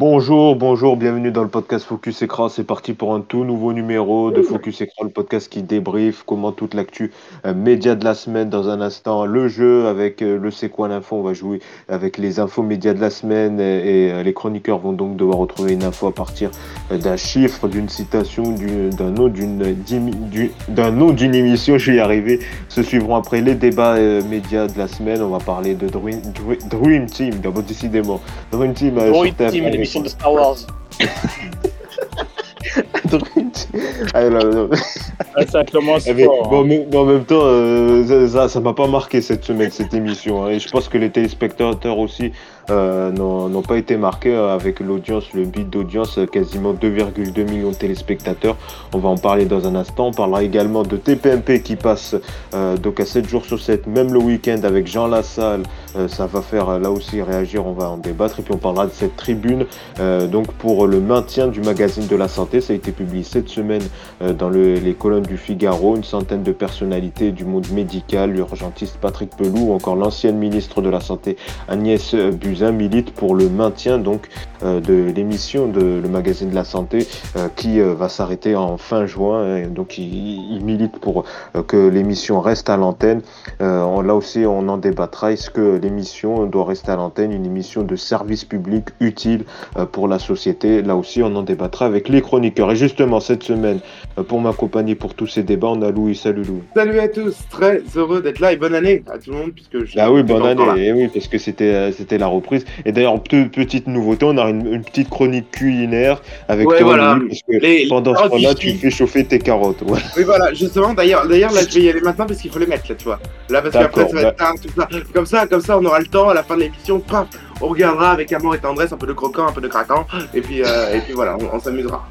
Bonjour, bonjour, bienvenue dans le podcast Focus Écran. C'est parti pour un tout nouveau numéro de Focus Écran, le podcast qui débriefe comment toute l'actu euh, média de la semaine. Dans un instant, le jeu avec euh, le C'est quoi l'info. On va jouer avec les infos médias de la semaine et, et, euh, les chroniqueurs vont donc devoir retrouver une info à partir d'un chiffre, d'une citation, du- d'un nom, d'une d'un nom d'une émission. Je vais y arriver. Se suivront après les débats médias de la semaine. On va parler de Dream, Dream- Dream Team, d'abord décidément. Dream Team, TF1 Team, avec- l'émission de Star Wars. Dream Team. Ah. Ah, ça commence Eh, fort. bon, mais- mais en même temps, euh, ça- ça m'a pas marqué cette semaine, cette émission. hein. et je pense que les téléspectateurs aussi euh, n'ont pas été marqués euh, avec l'audience, le beat d'audience, quasiment 2,2 millions de téléspectateurs. On va en parler dans un instant. On parlera également de TPMP qui passe euh, donc à 7 jours sur 7, même le week-end avec Jean Lassalle. Ça va faire là aussi réagir, on va en débattre. Et puis on parlera de cette tribune donc pour le maintien du magazine de la santé. Ça a été publié cette semaine euh, dans le- les colonnes du Figaro, une centaine de personnalités du monde médical, l'urgentiste Patrick Pelou ou encore l'ancienne ministre de la Santé Agnès Buzyn militent pour le maintien donc euh, de l'émission de le magazine de la santé euh, qui va s'arrêter en fin juin. Donc il, il milite pour que l'émission reste à l'antenne. Là aussi on en débattra. Est-ce que l'émission doit rester à l'antenne, une émission de service public utile pour la société? Là aussi on en débattra avec les chroniqueurs. Et justement cette semaine euh, pour m'accompagner pour tous ces débats, on a Louis. Salut Louis. Salut à tous, très heureux d'être là et bonne année à tout le monde puisque je Ah oui, bonne année. Et oui, parce que c'était euh, c'était la reprise. Et d'ailleurs, pe- petite nouveauté, on a une, une petite chronique culinaire avec Ouais, toi, voilà. Louis, parce que Les- pendant ce temps-là, tu fais chauffer tes carottes. Ouais. Oui voilà, justement d'ailleurs d'ailleurs là je vais y aller maintenant parce qu'il faut les mettre là tu vois. Là parce qu'après ça va être tard, tout ça. Comme ça, comme ça on aura le temps à la fin de l'émission, paf, on regardera avec amour et tendresse, un peu de croquant, un peu de craquant, et puis euh, et puis voilà, on, on s'amusera.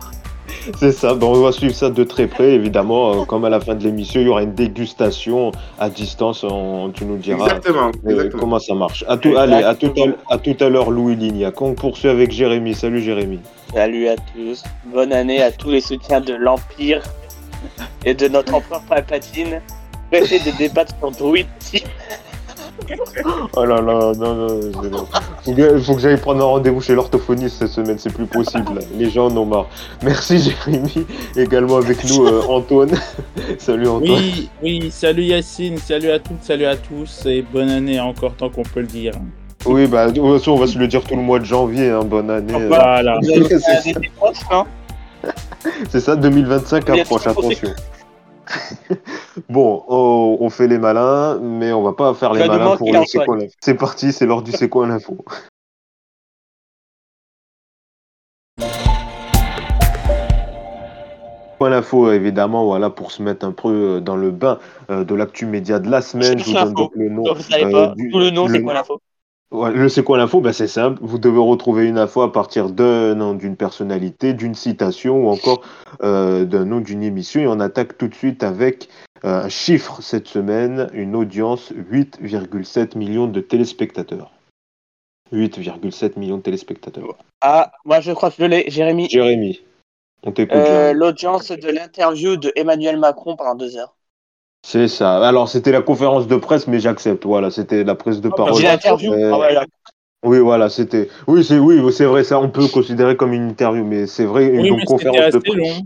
C'est ça. Donc, on va suivre ça de très près, évidemment. euh, comme à la fin de l'émission, il y aura une dégustation à distance. on- tu nous diras Exactement, euh, exactement. comment ça marche. À tout, allez, à tout à, à tout à l'heure, Louis Lignac. On poursuit avec Jérémy. Salut Jérémy. Salut à tous. Bonne année à tous les soutiens de l'Empire et de notre empereur Palpatine. Pressé de débattre sur Druid Team. Oh là là, non, non, bon. Faut que, faut que j'aille prendre un rendez-vous chez l'orthophoniste cette semaine, c'est plus possible. là. Les gens en ont marre. Merci Jérémy. Également avec nous euh, Antoine. Salut Antoine. Oui, oui, salut Yacine, salut à toutes, salut à tous, et bonne année encore tant qu'on peut le dire. Oui, bah, de toute façon, on va se le dire tout le mois de janvier. hein. Bonne année. euh. Voilà. Avez C'est ça. hein ça, 2025 Il y a approche, attention. bon, on, on fait les malins, mais on va pas faire les malins pour le C'est quoi. C'est parti, c'est l'heure du C'est quoi l'info. Point l'info, évidemment, voilà, pour se mettre un peu euh, dans le bain euh, de l'actu média de la semaine. Je vous donne donc le nom. Donc, vous savez euh, du- tout le nom, c'est quoi l'info Ouais, le c'est quoi l'info? Ben, C'est simple, vous devez retrouver une info à partir d'un nom d'une personnalité, d'une citation ou encore euh, d'un nom d'une émission. Et on attaque tout de suite avec euh, un chiffre cette semaine, une audience 8,7 millions de téléspectateurs. 8,7 millions de téléspectateurs. Ah, moi je crois que je l'ai, Jérémy. Jérémy, on t'écoute. Euh. L'audience de l'interview de Emmanuel Macron pendant deux heures. C'est ça. Alors c'était la conférence de presse, mais j'accepte. Voilà, c'était la prise de Ah, parole. J'ai l'interview. Euh, Ah ouais. Oui, voilà, c'était. Oui, c'est oui, c'est vrai, ça on peut considérer comme une interview, mais c'est vrai une Oui, mais conférence de presse. long.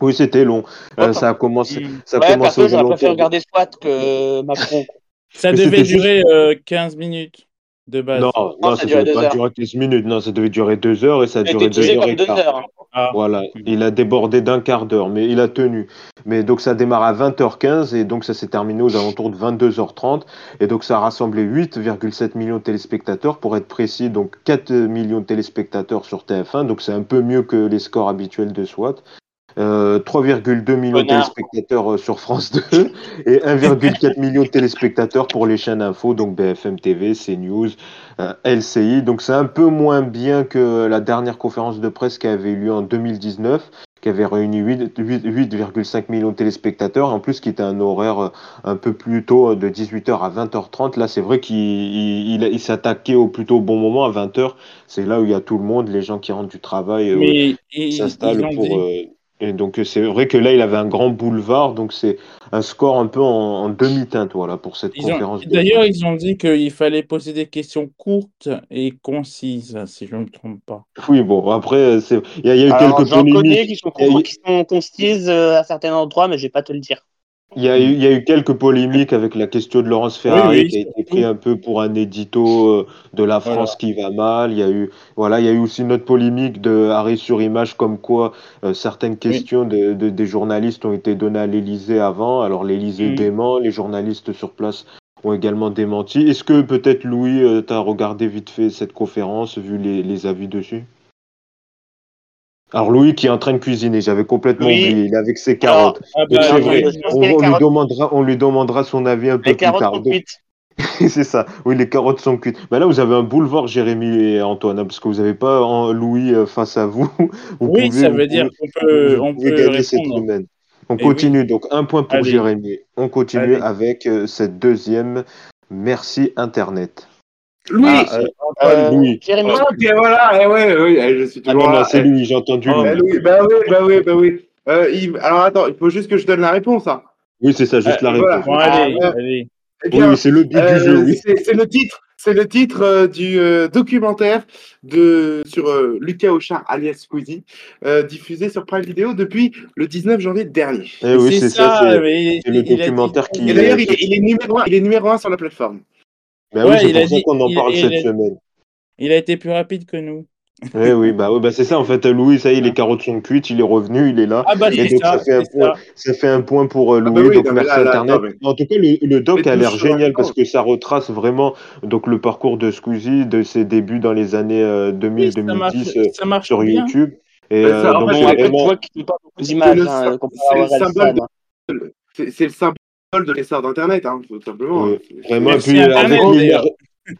Oui, c'était long. Euh, ça a commencé. Mm. Ça a Ouais, commencé j'aurais préféré regarder SWAT que Macron. Ça Mais devait c'était juste- durer euh, 15 minutes de base. Non, non, ça ça devait deux pas heures. durer 15 minutes. Non, ça devait durer 2 heures et ça a Il duré était 2 tiré heures comme et deux heures. Ah. Voilà, il a débordé d'un quart d'heure, mais il a tenu. Mais donc ça démarre à 20h15 et donc ça s'est terminé aux alentours de 22h30 et donc ça a rassemblé 8,7 millions de téléspectateurs pour être précis, donc 4 millions de téléspectateurs sur TF1, donc c'est un peu mieux que les scores habituels de SWAT. Euh, 3,2 millions de téléspectateurs euh, sur France 2 et 1,4 million de téléspectateurs pour les chaînes info, donc BFM TV, CNews, euh, LCI. Donc c'est un peu moins bien que la dernière conférence de presse qui avait eu lieu en 2019, qui avait réuni 8 8 8,5 millions de téléspectateurs, en plus qui était un horaire euh, un peu plus tôt euh, de 18h à 20h30. Là c'est vrai qu'il il, il- il s'attaquait au plutôt bon moment à 20h. C'est là où il y a tout le monde, les gens qui rentrent du travail. euh, s'installent pour. dit, euh, Et donc euh, c'est vrai que là il avait un grand boulevard, donc c'est un score un peu en, en demi-teinte voilà pour cette Ils conférence. D'ailleurs, ils ont dit qu'il fallait poser des questions courtes et concises, si je ne me trompe pas. Oui bon après c'est il y a, il y a eu Alors, quelques j'en connais qui sont, Il y a eu- qui sont concises euh, à certains endroits, mais je vais pas te le dire. Il y, a eu, il y a eu quelques polémiques avec la question de Laurence Ferrari Oui, oui, qui a été pris un peu pour un édito euh, de la France qui va mal. Il y a eu voilà, il y a eu aussi une autre polémique de arrêt sur image comme quoi euh, certaines questions de, de- des journalistes ont été données à l'Élysée avant. Alors l'Élysée Mhm. dément, les journalistes sur place ont également démenti. Est-ce que peut-être Louis, tu as regardé vite fait cette conférence, vu les, les avis dessus? Alors Louis qui est en train de cuisiner, j'avais complètement Oui. oublié, il est avec ses carottes. Ah Donc, bah, c'est vrai, on, lui demandera, on lui demandera son avis un peu Les plus carottes tard. sont cuites. c'est ça. Oui, les carottes sont cuites. Bah là, vous avez un boulevard, Jérémy et Antoine, hein, parce que vous n'avez pas Louis euh, face à vous. vous Oui, pouvez, ça vous veut dire qu'on peut, on peut répondre. On Eh continue. Donc, un point pour Allez. Jérémy. On continue Allez. avec euh, cette deuxième. Merci Internet. Louis Ah, euh, Antoine, Euh, Louis. Jérémy, Ok, voilà, eh ouais, oui, eh, je suis Ah toujours non, non, là. c'est eh. Louis, j'ai entendu Oh, Eh, Louis. Bah oui, bah oui, bah oui. Euh, Yves, alors attends, il faut juste que je donne la réponse. Hein. Oui, c'est ça, juste Ah, la voilà. réponse. Bon, allez, Ah, allez. Eh bien, Oui, c'est le but euh, du jeu, oui. c'est le titre, c'est le titre euh, du euh, documentaire de sur euh, Lucas Auchard alias Squeezie, euh, diffusé sur Prime Video depuis le 19 janvier dernier. Eh oui, c'est ça, c'est le dit- documentaire qui- Et d'ailleurs, il, est- il est numéro un, il est numéro un sur la plateforme. Bah Ouais, oui, c'est pour ça dit- qu'on en il- parle il cette a- semaine. Il a été plus rapide que nous. Oui, oui, bah, oui, bah c'est ça en fait. Louis, ça y est, les carottes sont cuites, il est revenu, il est là. Ah bah Et donc ça, ça, fait un point, ça. ça fait un point pour euh, Ah Louis, bah oui, donc non, mais merci là, là, Internet. En tout cas, le, le doc a l'air génial parce que ça retrace vraiment donc le parcours de Squeezie, de ses débuts dans les années euh, Oui, ça marche, 2000-2010 euh, ça marche sur bien. YouTube. Et ça, euh, en donc fait, vraiment, vois qu'il n'y a pas beaucoup d'images le sy- comparé c'est le symbole de- l'essor d'Internet, hein, tout simplement. Hein. Vraiment, puis avec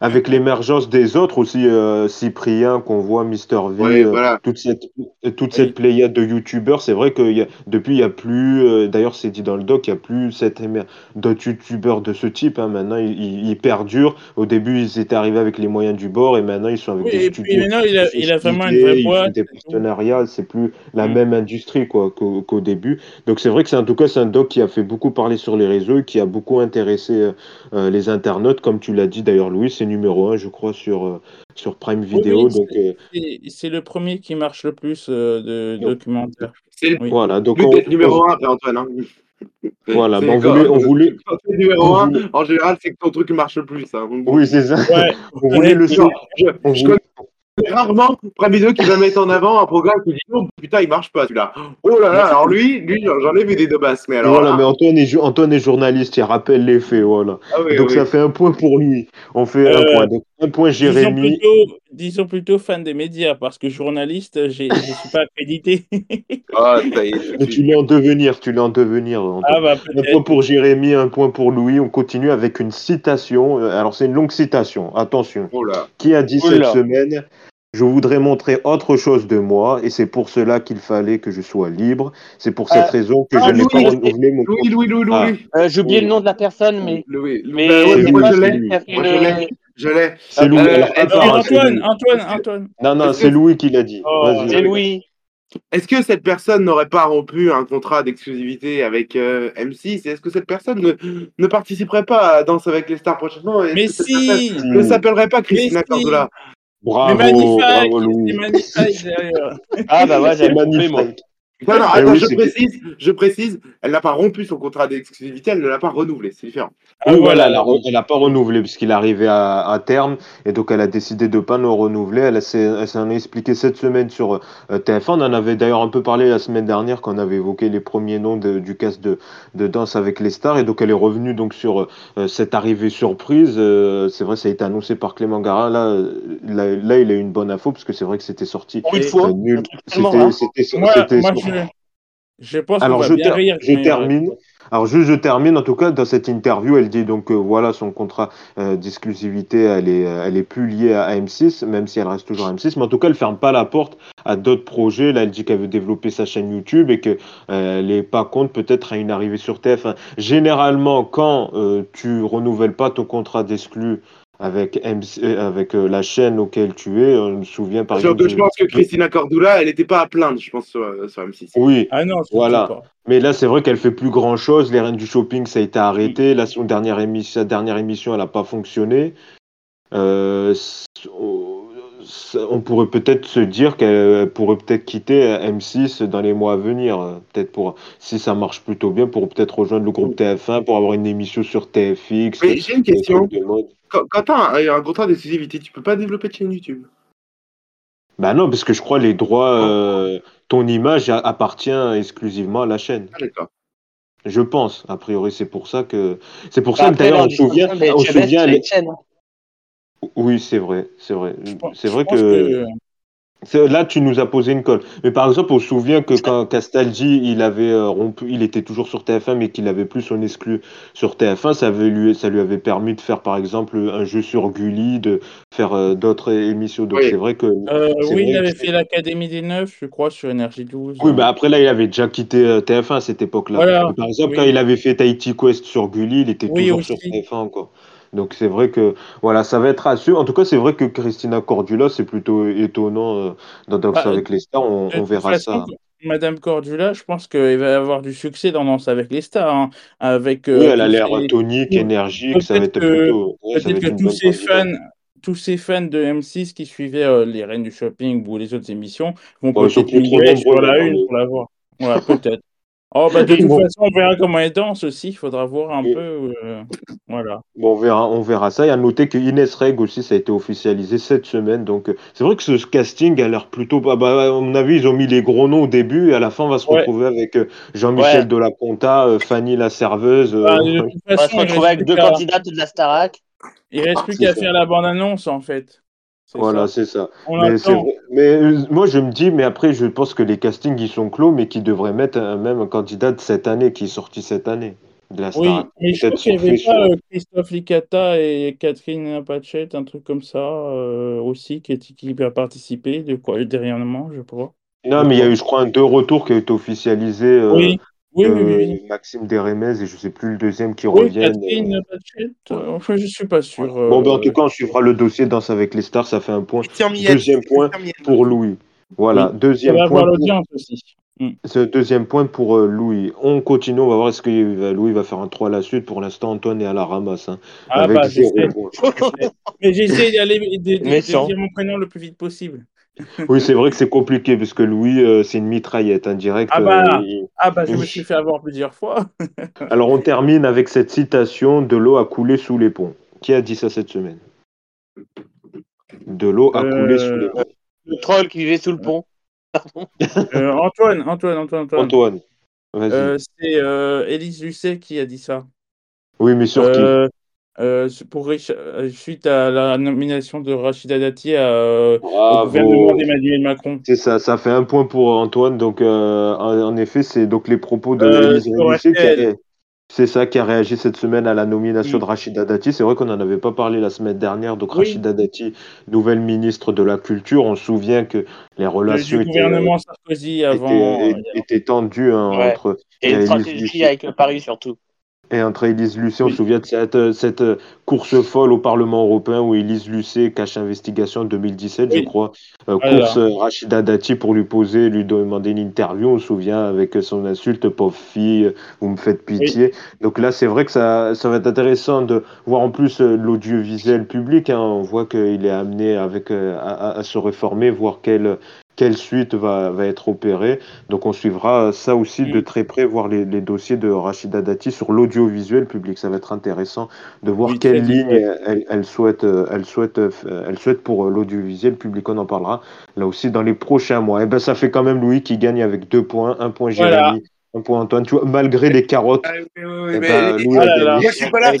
avec l'émergence des autres aussi, euh, Cyprien qu'on voit, Mister V, Ouais, euh, voilà. toute cette toute Oui. cette pléiade de youtubeurs, c'est vrai que y a, depuis il y a plus, euh, d'ailleurs c'est dit dans le doc, il y a plus cette d'autres youtubeurs de ce type. hein. maintenant ils, perdurent. Au début ils étaient arrivés avec les moyens du bord et maintenant ils sont avec Oui, des et puis maintenant, il a, il vraiment une vraie boîte. des partenariats, c'est plus la Mm. même industrie quoi qu'au début. Donc c'est vrai que c'est en tout cas c'est un doc qui a fait beaucoup parler sur les réseaux, et qui a beaucoup intéressé euh, euh, les internautes, comme tu l'as dit d'ailleurs Louis, c'est numéro un je crois sur euh, sur Prime Video. oui, donc euh, c'est- le premier qui marche le plus euh, de Donc, documentaires. C'est le Oui. voilà, donc on, numéro on- un, après Antoine. Hein. Voilà, bah, on voulait- on voulait- Quand t'es numéro on un, voulait- en général, c'est que ton truc marche le plus. Hein. Oui c'est ça. Ouais. On voulait le Non, je, on je voulait- connais rarement Prime Video qui va mettre en avant un programme qui dit oh putain il marche pas celui-là. Oh là là, alors lui, lui j'en ai vu des deux basses, mais alors voilà, là, mais Antoine est, jo- Antoine est journaliste, il rappelle les faits, voilà. ah oui, Donc oui. ça fait un point pour lui. On fait un Euh, point. Donc un point Disons Jérémy. plutôt, disons plutôt fan des médias, parce que journaliste, j'ai- je ne suis pas accrédité. Ah, ça y est, tout de Mais tu l'es en devenir, tu l'es en devenir. Antoine. ah bah Un point pour Jérémy, un point pour Louis. On continue avec une citation. Euh, Alors c'est une longue citation. Attention. Oh là. Qui a dit Oula. cette semaine Je voudrais montrer autre chose de moi et c'est pour cela qu'il fallait que je sois libre. C'est pour cette Euh, raison que ah, je n'ai pas renouvelé mon Louis, Louis, Louis, Ah. Louis. Euh, J'ai oublié Oui. le nom de la personne, mais. Louis. Mais mais lui, moi je l'ai. je l'ai. Je l'ai. C'est Louis. Euh, Antoine. Antoine, Antoine. Non, non, c'est Louis qui l'a dit. Oh. C'est Louis. Est-ce que cette personne n'aurait pas rompu un contrat d'exclusivité avec euh, M6 Et Est-ce que cette personne ne, ne participerait pas à Danse avec les stars prochainement? Mais si personne Ne s'appellerait pas Christina Mais si. Cordula? Bravo, bravo Louis. magnifique. Ah bah ouais, j'avais compris, moi. Non, non, Eh attends, oui, je précise, je précise, elle n'a pas rompu son contrat d'exclusivité, elle ne l'a pas renouvelé, c'est différent. Ah, Oui, voilà, elle n'a pas renouvelé puisqu'il arrivait à, à terme et donc elle a décidé de ne pas nous renouveler. Elle s'est elle s'en a expliqué cette semaine sur euh, TF1. On en avait d'ailleurs un peu parlé la semaine dernière quand on avait évoqué les premiers noms de- du cast de, de Danse avec les stars et donc elle est revenue donc sur euh, cette arrivée surprise. Euh, c'est vrai, ça a été annoncé par Clément Garin. Là, là, là, il a eu une bonne info parce que c'est vrai que c'était sorti Pour une fois. nul. C'était je, je pense alors je, bien ter- rire. je mais, euh, termine. Alors juste je termine en tout cas dans cette interview, elle dit donc que voilà son contrat euh, d'exclusivité, elle est euh, elle est plus liée à M6, même si elle reste toujours à M6, mais en tout cas elle ferme pas la porte à d'autres projets. Là elle dit qu'elle veut développer sa chaîne YouTube et que euh, elle est pas contre peut-être à une arrivée sur TF1. Généralement quand euh, tu renouvelles pas ton contrat d'exclus avec, MC, euh, avec euh, la chaîne auquel tu es. On me souvient par Surtout, exemple. je pense que Christina Cordula, elle n'était pas à plaindre, je pense, sur, euh, sur M6. Oui, Ah non, Voilà. pas. mais là c'est vrai qu'elle fait plus grand chose. Les Reines du Shopping, ça a été arrêté. Là, son dernière émission, sa dernière émission, elle n'a pas fonctionné. Euh, c- on ça- on pourrait peut-être se dire qu'elle pourrait peut-être quitter M6 dans les mois à venir. euh, Peut-être pour, si ça marche plutôt bien, pour peut-être rejoindre le groupe TF1 pour avoir une émission sur TFX. Mais j'ai une question. Quand, quand tu as un, contrat d'exclusivité, tu peux pas développer de chaîne YouTube? Bah non, parce que je crois les droits, euh, ton image appartient exclusivement à la chaîne. Ah, d'accord. Je pense. A priori, c'est pour ça que. C'est pour Bah, ça que d'ailleurs, leur on se souvient. On souvient c'est les- une chaîne, hein. Oui, c'est vrai, c'est vrai. C'est vrai que. Là, tu nous as posé une colle. Mais par exemple, on se souvient que quand Castaldi, il avait euh, rompu, il était toujours sur TF1, mais qu'il avait plus son exclu sur TF1, ça, avait lui, ça lui avait permis de faire, par exemple, un jeu sur Gulli, de faire euh, d'autres émissions. Donc, Oui. c'est vrai que. Euh, oui, vrai il avait que- fait l'Académie des Neufs, je crois, sur Énergie 12. Oui, mais après, là, il avait déjà quitté euh, TF1 à cette époque-là. Voilà, Par exemple, oui. quand il avait fait Tahiti Quest sur Gulli, il était Oui, toujours aussi. sur TF1 encore. Donc, c'est vrai que, voilà, ça va être à. En tout cas, c'est vrai que Christina Cordula, c'est plutôt étonnant euh, dans Danse Bah, avec les stars. On, verra façon, ça. Madame Cordula, je pense qu'il va avoir du succès dans Danse avec les stars. hein, avec, Oui, euh, elle a l'air tonique, Oui. énergique. Ça va Peut-être être que- plutôt. ouais, Peut-être être que tous fans, tous ces fans de M6 qui suivaient euh, les Reines du Shopping ou les autres émissions vont sont peut-être sur la une pour la voir. Voilà, peut-être. Oh, bah, de toute Bon. façon, on verra comment elle danse aussi. Il faudra voir un peu. euh, voilà. Bon, on verra, on verra ça. Et à noter que Inès Reg aussi, ça a été officialisé cette semaine. Donc, euh, c'est vrai que ce casting a l'air plutôt. Bah, bah, à mon avis, ils ont mis les gros noms au début et à la fin, on va se Ouais. retrouver avec euh, Jean-Michel Ouais. Delaconta, euh, Fanny la serveuse. euh, Bah, de toute On va se il retrouver avec deux candidates de la Starac. il reste plus C'est qu'à faire la bande-annonce, en fait. Voilà, c'est ça. Mais, euh, moi, je me dis, mais après, je pense que les castings, ils sont clos, mais qu'ils devraient mettre un, même un candidat de cette année, qui est sorti cette année, de la Oui, mais je qu'il n'y avait sur- pas euh, Christophe Licata et Catherine Pachette, un truc comme ça euh, aussi, qui, est- qui a participé de quoi, dernièrement, je crois. Non, mais il y a eu, je crois, un deux retours qui a été officialisé. euh, oui, oui, de oui, oui, oui. Maxime Desremez et je sais plus le deuxième qui Oui, reviennent. Catherine euh, enfin, je suis pas sûr. euh, Bon, ben, en euh, tout cas, on suivra le dossier Danse avec les stars. Ça fait un point. Deuxième point pour Louis. Voilà, deuxième va point. Pour, l'audience aussi. ce deuxième point pour euh, Louis. On continue, on va voir est-ce que euh, Louis va faire un 3 à la suite. Pour l'instant, Antoine est à la ramasse. hein, Ah avec bah, zéro j'essaie. point. Mais j'essaie d'aller de, de- dire mon prénom le plus vite possible. Oui, c'est vrai que c'est compliqué parce que Louis, euh, c'est une mitraillette indirect. Ah bah. il- Ah bah, je me suis fait avoir plusieurs fois. Alors, on termine avec cette citation De l'eau a coulé sous les ponts. Qui a dit ça cette semaine? De l'eau a coulé sous les Euh, ponts. Le troll qui vivait sous le pont. Euh, Antoine, Antoine, Antoine, Antoine. Antoine, vas-y. Euh, c'est euh, Élise Lucet qui a dit ça. oui, mais sur qui? Euh, euh, pour, Rich- suite à la nomination de Rachida Dati euh, au gouvernement d'Emmanuel Macron. C'est ça, ça fait un point pour Antoine. Donc, euh, en, en effet, c'est donc les propos de Euh, ré- c'est ça qui a réagi cette semaine à la nomination de Rachida Dati. C'est vrai qu'on n'en avait pas parlé la semaine dernière. Donc, Oui. Rachida Dati, nouvelle ministre de la Culture. On se souvient que les relations du étaient, gouvernement Sarkozy avant. étaient, étaient tendues hein, Ouais. entre Et une stratégie avec le Paris surtout. Et entre Élise Lucet, on Oui. se souvient de cette, euh, cette euh, course folle au Parlement européen où Élise Lucet cache investigation en 2017, je crois. Euh, course euh, Rachida Dati pour lui poser, lui demander une interview. On se souvient avec son insulte, pauvre fille, vous me faites pitié. Donc là, c'est vrai que ça, ça va être intéressant de voir en plus l'audiovisuel public. hein. On voit qu'il est amené avec, à, à- à se réformer, voir quelle, quelle suite va, va être opérée. Donc on suivra ça aussi de Mm. très près, voir les, les dossiers de Rachida Dati sur l'audiovisuel public. Ça va être intéressant de voir Oui, quelle ligne elle, elle souhaite, euh, elle, souhaite, euh, euh, elle souhaite pour l'audiovisuel public. On en parlera là aussi dans les prochains mois. Et ben ça fait quand même Louis qui gagne avec deux points, un point Jérémy, Voilà. un point Antoine. Tu vois, malgré les carottes, Ah, oui, oui, oui, eh mais- ben, Louis Ah a là là. gagné. Moi, je suis pas là.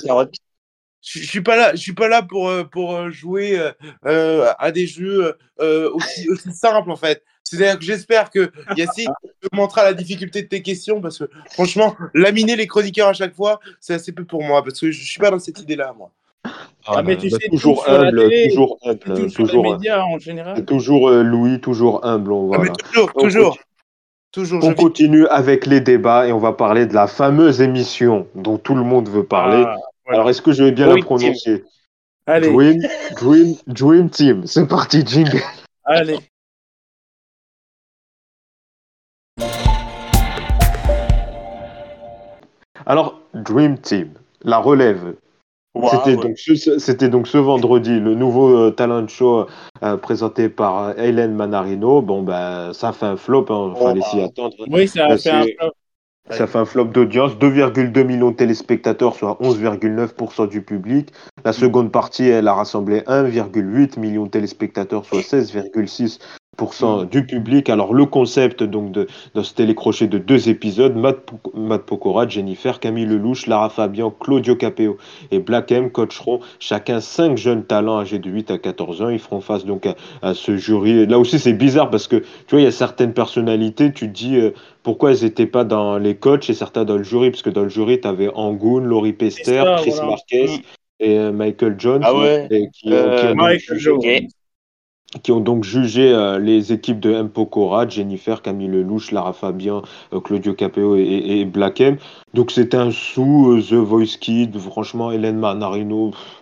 Je suis pas là, je suis pas là pour euh, pour euh, jouer euh, à des jeux euh, aussi aussi simples en fait. C'est-à-dire que j'espère que Yacine augmentera la difficulté de tes questions parce que franchement, laminer les chroniqueurs à chaque fois, c'est assez peu pour moi parce que je suis pas dans cette idée-là moi. Ah, mais tu Bah, sais, toujours humble, télé, toujours humble, toujours, médias en général. toujours euh, Louis, toujours humble. On, Ah, toujours, On toujours, continue. toujours. On continue avec les débats et on va parler de la fameuse émission dont tout le monde veut parler. Alors, est-ce que je vais bien la prononcer Allez, Dream, Dream, Dream Team. C'est parti, jingle. allez. Alors, Dream Team, la relève. C'était donc, ce- c'était donc ce vendredi, le nouveau euh, talent show euh, présenté par euh, Hélène Manarino. Bon, ben, ça fait un flop, hein, Oh, fallait s'y bah. attendre. Oui, ça a Bah, fait un flop. Ça fait un flop d'audience, 2,2 millions de téléspectateurs, soit 11,9% du public. La seconde partie, elle a rassemblé 1,8 million de téléspectateurs, soit 16,6% du public. Alors le concept donc de, de ce télécrochet de deux épisodes, Matt, Matt Pokora, Jennifer, Camille Lelouch, Lara Fabian, Claudio Capeo et Black M coacheront chacun cinq jeunes talents âgés de 8 à 14 ans. Ils feront face donc à, à ce jury. Là aussi c'est bizarre parce que tu vois, il y a certaines personnalités, tu te dis... euh, pourquoi elles n'étaient pas dans les coachs et certains dans le jury Parce que dans le jury, tu avais Angoon, Laurie Pester, ça, Chris voilà. Marquez Mm. et euh, Michael Jones. Ah ouais et qui, ont- Euh, qui ont donc Michael jugé, Jones. Ok. qui ont donc jugé euh, les équipes de M. Pokora, Jennifer, Camille Lelouch, Lara Fabian, euh, Claudio Capeo et, et- et Black M. Donc c'était un sous euh, The Voice Kid, franchement, Hélène Manarino. pff,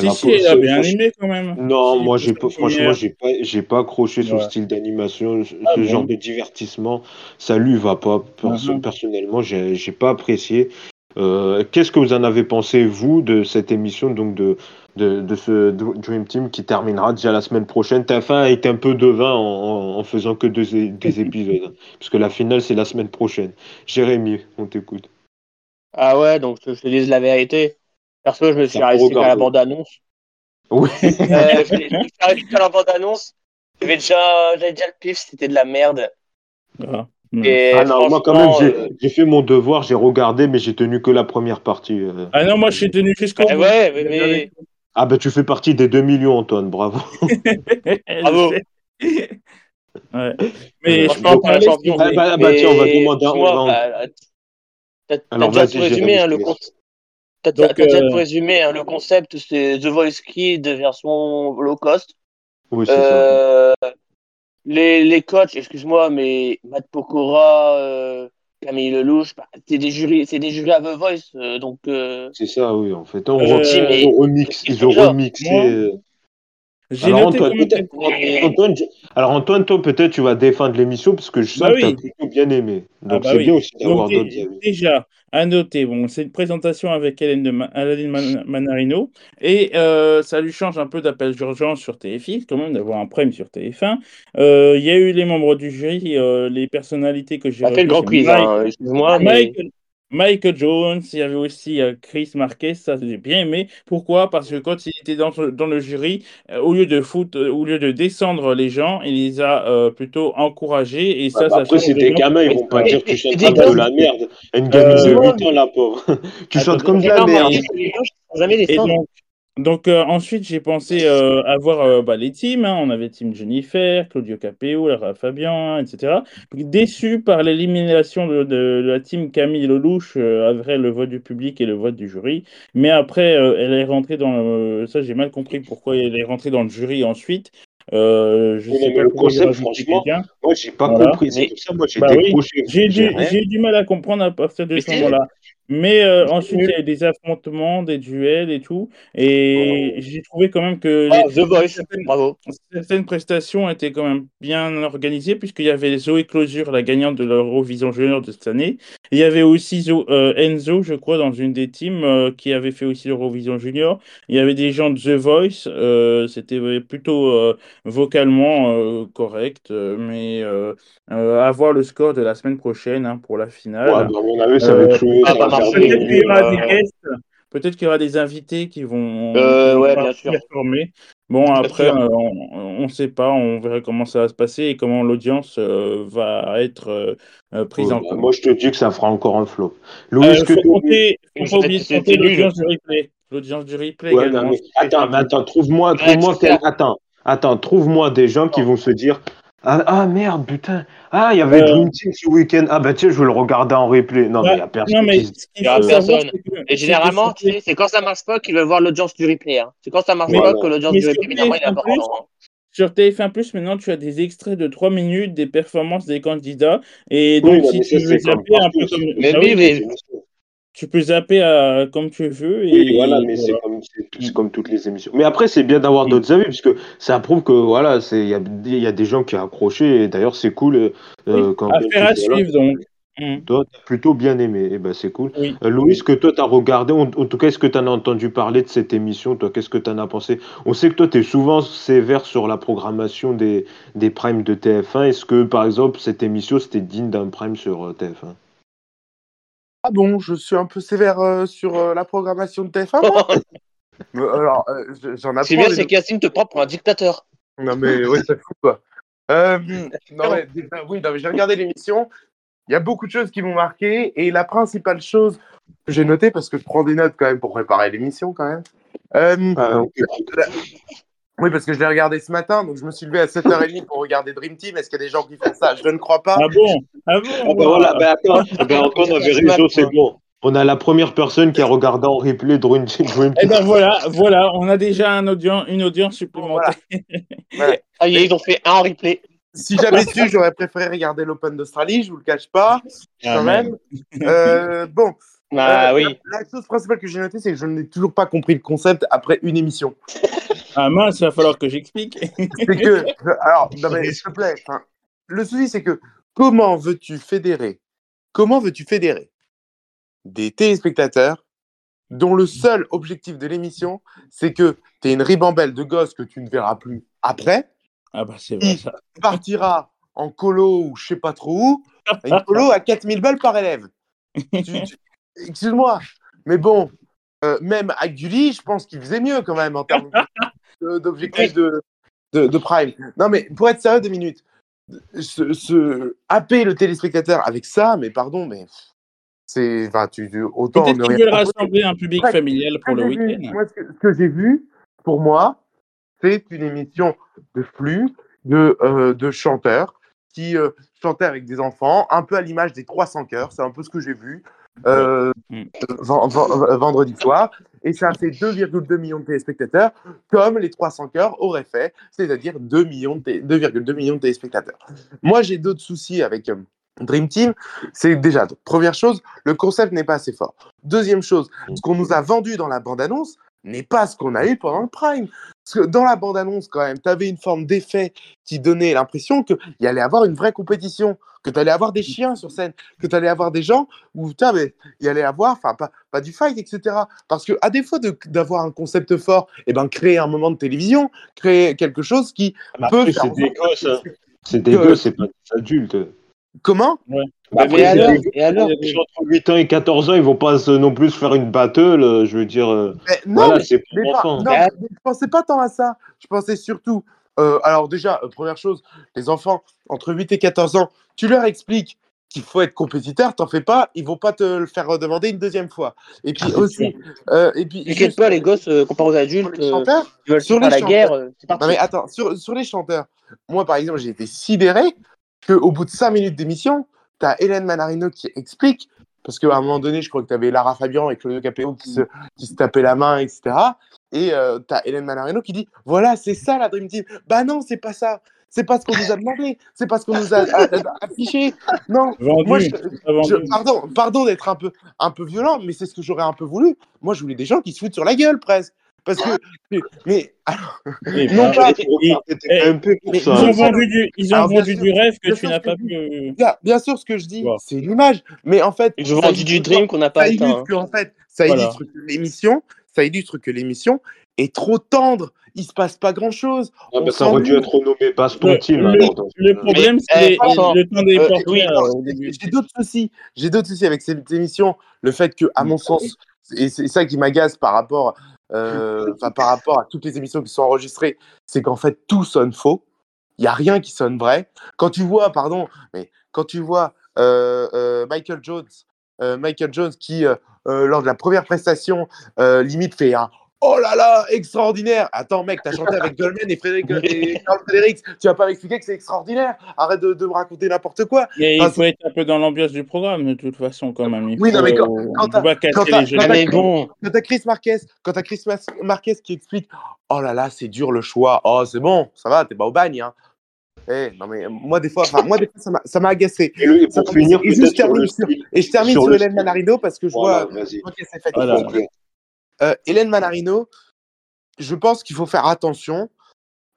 Si, a si, pas- elle a ce- bien franch- animé quand même. non, Si, moi parce j'ai que pas, franchement, j'ai pas, j'ai pas accroché son Ouais. style d'animation, ce Ah ce bon genre de divertissement, ça lui va pas. Perso- Mhm. Personnellement, j'ai, j'ai pas apprécié. Euh, qu'est-ce que vous en avez pensé vous de cette émission donc de de, de ce Dr- Dream Team qui terminera déjà la semaine prochaine? TF1 a été un peu devin en, en, en faisant que deux, des épisodes, hein, puisque la finale c'est la semaine prochaine. Jérémy, on t'écoute. Ah ouais, donc je te dise la vérité. Perso, je me suis pas arrêté qu'à la bande-annonce. Oui. Euh, je me suis arrêté qu'à la bande-annonce. J'avais déjà, j'avais déjà le pif, c'était de la merde. Ah. Et Ah non, moi quand même j'ai, euh, j'ai fait mon devoir, j'ai regardé, mais j'ai tenu que la première partie. euh. Ah non, moi je suis tenu jusqu'au eh bout. ouais, mais, mais- Ah bah tu fais partie des 2 millions Antoine, bravo. Bravo. Ouais. Mais Euh, je donc, parler. champion. vous voulez. Ah bah, bah, tiens, on va demander un- dis-moi, on va bah, T'as tout résumé, hein, le te t'as déjà euh, résumé, hein, le concept, c'est The Voice Kid version low cost. Oui, c'est ça. Euh, les, les coachs, excuse-moi, mais Matt Pokora, euh, Camille Lelouch, bah, c'est des jurys, c'est des jurys à The Voice, donc C'est ça, oui, en fait. On. Ils ont remixé. Alors, Antoine, Antoine, je- alors Antoine, toi peut-être tu vas défendre l'émission parce que je sens Bah que tu as oui. plutôt bien aimé. Donc bah c'est oui. bien aussi d'avoir d'autres déjà, à noter, bon, c'est une présentation avec Hélène, de Ma- Man- Manarino et euh, ça lui change un peu d'appel d'urgence sur TF1, quand même, d'avoir un prime sur TF1. Euh, Il y a eu les membres du jury, euh, les personnalités que j'ai retenues, grand quiz, Mike- hein, excuse-moi, mais Michael, Jones, il y avait aussi euh, Chris Marquez, ça j'ai bien aimé. Pourquoi? Parce que quand il était dans, dans le jury, euh, au lieu de foot, euh, au lieu de descendre les gens, il les a euh, plutôt encouragés et ça, Ouais, bah ça après, gens. gamins, ils vont pas Mais- dire que tu chantes mais comme de la merde. Une gamine Euh, de 8 ans, la pauvre. tu Attends, chantes comme de la merde. Et descendre. donc, donc euh, ensuite, j'ai pensé euh, avoir euh, bah, les teams. hein. On avait Team Jennifer, Claudio Capeo, Lara Fabian, etc. Déçu par l'élimination de, de la team Camille Lelouch, euh, après le vote du public et le vote du jury. Mais après, euh, elle est rentrée dans le... Ça, j'ai mal compris pourquoi elle est rentrée dans le jury ensuite. Euh, je Oui, sais mais pas le concept, franchement, quelqu'un. Moi, j'ai pas Voilà. compris. Mais- ça, moi, j'ai Bah oui. J'ai du, mal à comprendre à partir de Mais ce moment-là. Mais euh, ensuite, il y a eu des affrontements, des duels et tout. Et j'ai trouvé quand même que Ah, les- The Voice, certaines, bravo. certaines prestations étaient quand même bien organisées, puisqu'il y avait Zoé Closure, la gagnante de l'Eurovision Junior de cette année. Il y avait aussi Zo- euh, Enzo, je crois, dans une des teams euh, qui avait fait aussi l'Eurovision Junior. Il y avait des gens de The Voice. C'était plutôt vocalement correct. mais à voir le score de la semaine prochaine hein, pour la finale. Ouais, bah, à mon avis, ça va être Peut-être qu'il y aura des guests, peut-être qu'il y aura des invités qui vont, Euh, ouais, pas bien sûr. performer. Bon, après, euh, on ne sait pas, on verra comment ça va se passer et comment l'audience euh, va être euh, prise Ouais, en bah, compte. moi, je te dis que ça fera encore un flop. Louis, Euh, que compter, faut Mais pas oublier de compter l'audience du replay. L'audience du replay Ouais, non, également. mais attends, mais attends, trouve-moi, trouve-moi attends, attends, trouve-moi des gens qui vont se dire ah, ah, merde, putain, ah il y avait Euh. Dream Team ce week-end, ah bah tiens, je vais le regarder en replay. Non, mais il y a personne Non, mais qui Il y savoir, personne. Et généralement, sur tu sais, c'est quand ça marche pas qu'ils veulent voir l'audience du replay. Hein. C'est quand ça marche pas que l'audience du sur replay, évidemment, il est TF1+, important. Sur TF1+, maintenant, tu as des extraits de 3 minutes des performances des candidats. Et donc, Oui, si tu veux zapper un peu comme... Mais Bah oui, mais- tu peux zapper à, comme tu veux. Et, Oui, voilà, mais c'est comme, toutes les émissions. Mais après, c'est bien d'avoir d'autres avis, puisque ça prouve que voilà, il y a, il y a des gens qui ont accroché, et d'ailleurs, c'est cool. euh, Oui, quand affaire à tu- suivre, donc. Mm. Toi, t'as plutôt bien aimé, et ben c'est cool. Oui. Euh, Louis, que toi, t'as regardé, en, en tout cas, est-ce que t'en as entendu parler de cette émission, toi, qu'est-ce que t'en as pensé? On sait que toi, t'es souvent sévère sur la programmation des, des primes de TF1. Est-ce que, par exemple, cette émission, c'était digne d'un prime sur euh, TF1? Ah bon, je suis un peu sévère euh, sur euh, la programmation de TF1. moi? Euh, Alors, euh, je- j'en C'est apprends. bien, les- c'est qu'Yacine te prend pour un dictateur. Non mais ouais, c'est fou quoi. Euh, non, mais, déjà, oui, non, mais j'ai regardé l'émission. Il y a beaucoup de choses qui m'ont marqué et la principale chose que j'ai notée parce que je prends des notes quand même pour préparer l'émission quand même. Euh, Ah. Oui, parce que je l'ai regardé ce matin, donc je me suis levé à 7h30 pour regarder Dream Team. Est-ce qu'il y a des gens qui font ça? Je ne crois pas. Ah bon? Ah bon? Ah bah voilà, bah attends, bah Antoine avait raison, c'est bon. On a la première personne qui a regardé en replay Dream Team. Dream Eh ben voilà, voilà, on a déjà un audience, une audience supplémentaire. Ah, ils ont fait un replay. Si j'avais su, j'aurais préféré regarder l'Open d'Australie, je vous le cache pas, Ah, quand même. Euh, bon, Ah euh, oui. la, la chose principale que j'ai notée, c'est que je n'ai toujours pas compris le concept après une émission. Ah mince, il va falloir que j'explique. c'est que, alors, non mais s'il te plaît, le souci c'est que comment veux-tu fédérer, comment veux-tu fédérer des téléspectateurs dont le seul objectif de l'émission c'est que tu es une ribambelle de gosses que tu ne verras plus après, Ah bah c'est vrai ça. partira en colo ou je sais pas trop où, une colo à 4000 balles par élève. Tu- tu- Excuse-moi, mais bon, euh, même lit, je pense qu'il faisait mieux quand même en termes de- d'objectifs de, de, de prime. Non, mais pour être sérieux, deux minutes, se, se happer le téléspectateur avec ça, mais pardon, mais c'est. Enfin, tu, tu- autant Peut-être rassembler un public Ouais, familial pour le week-end. Moi, ce que, ce que j'ai vu, pour moi, c'est une émission de flux de, euh, de chanteurs qui euh, chantaient avec des enfants, un peu à l'image des 300 cœurs. C'est un peu ce que j'ai vu euh, Mm. ven- ven- vendredi soir. Et ça a fait 2,2 millions de téléspectateurs, comme les 300 cœurs auraient fait, c'est-à-dire 2 millions de 2,2 millions de téléspectateurs. Moi, j'ai d'autres soucis avec euh, Dream Team. C'est déjà, donc, première chose, le concept n'est pas assez fort. Deuxième chose, ce qu'on nous a vendu dans la bande-annonce n'est pas ce qu'on a eu pendant le Prime. Parce que dans la bande-annonce, quand même, tu avais une forme d'effet qui donnait l'impression qu'il y allait avoir une vraie compétition, que tu allais avoir des chiens sur scène, que tu allais avoir des gens où putain, mais il y allait avoir, enfin, pas, pas du fight, etc. Parce que à défaut d'avoir un concept fort, et ben, créer un moment de télévision, créer quelque chose qui Mais peut c'est que- C'est gosses, c'est pas des Comment Bah, Après, mais c'est alors, et alors Les gens entre 8 ans et 14 ans, ils vont pas non plus faire une battle. euh, Je veux dire, euh, Mais non, voilà, c'est pour mais pas- enfants. non, mais je pensais pas tant à ça. Je pensais surtout. euh, alors, déjà, euh, première chose, les enfants entre 8 et 14 ans, tu leur expliques qu'il faut être compétiteur, t'en fais pas, ils vont pas te le faire demander une deuxième fois. Et puis C'est aussi, euh, et puis T'inquiète juste pas, les gosses, euh, comparés aux sur adultes, les euh, chanteurs, ils veulent sur faire les la guerre, chanteurs. c'est parti. non mais attends, sur, sur les chanteurs, moi par exemple, j'ai été sidéré qu'au bout de 5 minutes d'émission, t'as Hélène Manarino qui explique, parce qu'à un moment donné, je crois que t'avais Lara Fabian et Claudio Capéo qui se, qui se tapaient la main, etc. Et euh, t'as Hélène Manarino qui dit voilà, c'est ça la Dream Team. Bah non, c'est pas ça. C'est pas ce qu'on nous a demandé. C'est pas ce qu'on nous a, a- a- affiché. Non. Vendu, Moi. Je- pardon, pardon d'être un peu, un peu violent, mais c'est ce que j'aurais un peu voulu. Moi, je voulais des gens qui se foutent sur la gueule presque. Parce que, mais alors, non pas- ils- C'était un peu pour ils ont vendu du, ils ont Alors, vendu sûr- du rêve que tu n'as pas pu. bien, bien sûr, ce que je dis, Wow. c'est une image. Mais en fait, Ils ont ça vendu du illustre- Dream qu'on n'a pas ça atteint. illustre hein. que, en fait, ça Voilà. illustre que l'émission, ça illustre que l'émission est trop tendre. Il se passe pas grand chose. Ah, bah, ça aurait dû être renommé Baston Le- Team. le- alors, problème, eh, c'est franchement, le temps des Euh, oui, euh, non, au début. J'ai d'autres soucis. J'ai d'autres soucis avec cette émission. Le fait que, à mon sens, et c'est ça qui m'agace par rapport, euh, enfin, par rapport à toutes les émissions qui sont enregistrées, c'est qu'en fait tout sonne faux. Il y a rien qui sonne vrai. Quand tu vois, pardon, mais quand tu vois euh, euh, Michael Jones, euh, Michael Jones qui euh, euh, lors de la première prestation euh, limite fait un Oh là là, extraordinaire Attends, mec, t'as chanté avec Goldman et Frédéric et Carl Fredericks. Tu vas pas m'expliquer que c'est extraordinaire. Arrête de, de me raconter n'importe quoi. Enfin, il faut être un peu dans l'ambiance du programme, de toute façon, quand même. Il Oui, non, mais quand- on quand t'as- Chris Marquez, quand t'as Chris Marquez qui explique Oh là là, c'est dur le choix. Oh, c'est bon, ça va, t'es pas au bagne. Hein. Eh, non mais euh, moi des fois, enfin, moi des fois ça m'a- ça m'a agacé. Et, et Ça finir. Et je sur termine sur- style. Et je termine Sur sur, le Hélène. Manarino parce que je Voilà, vois, vois qu'elle s'est. Voilà. Euh, Hélène Manarino, je pense qu'il faut faire attention.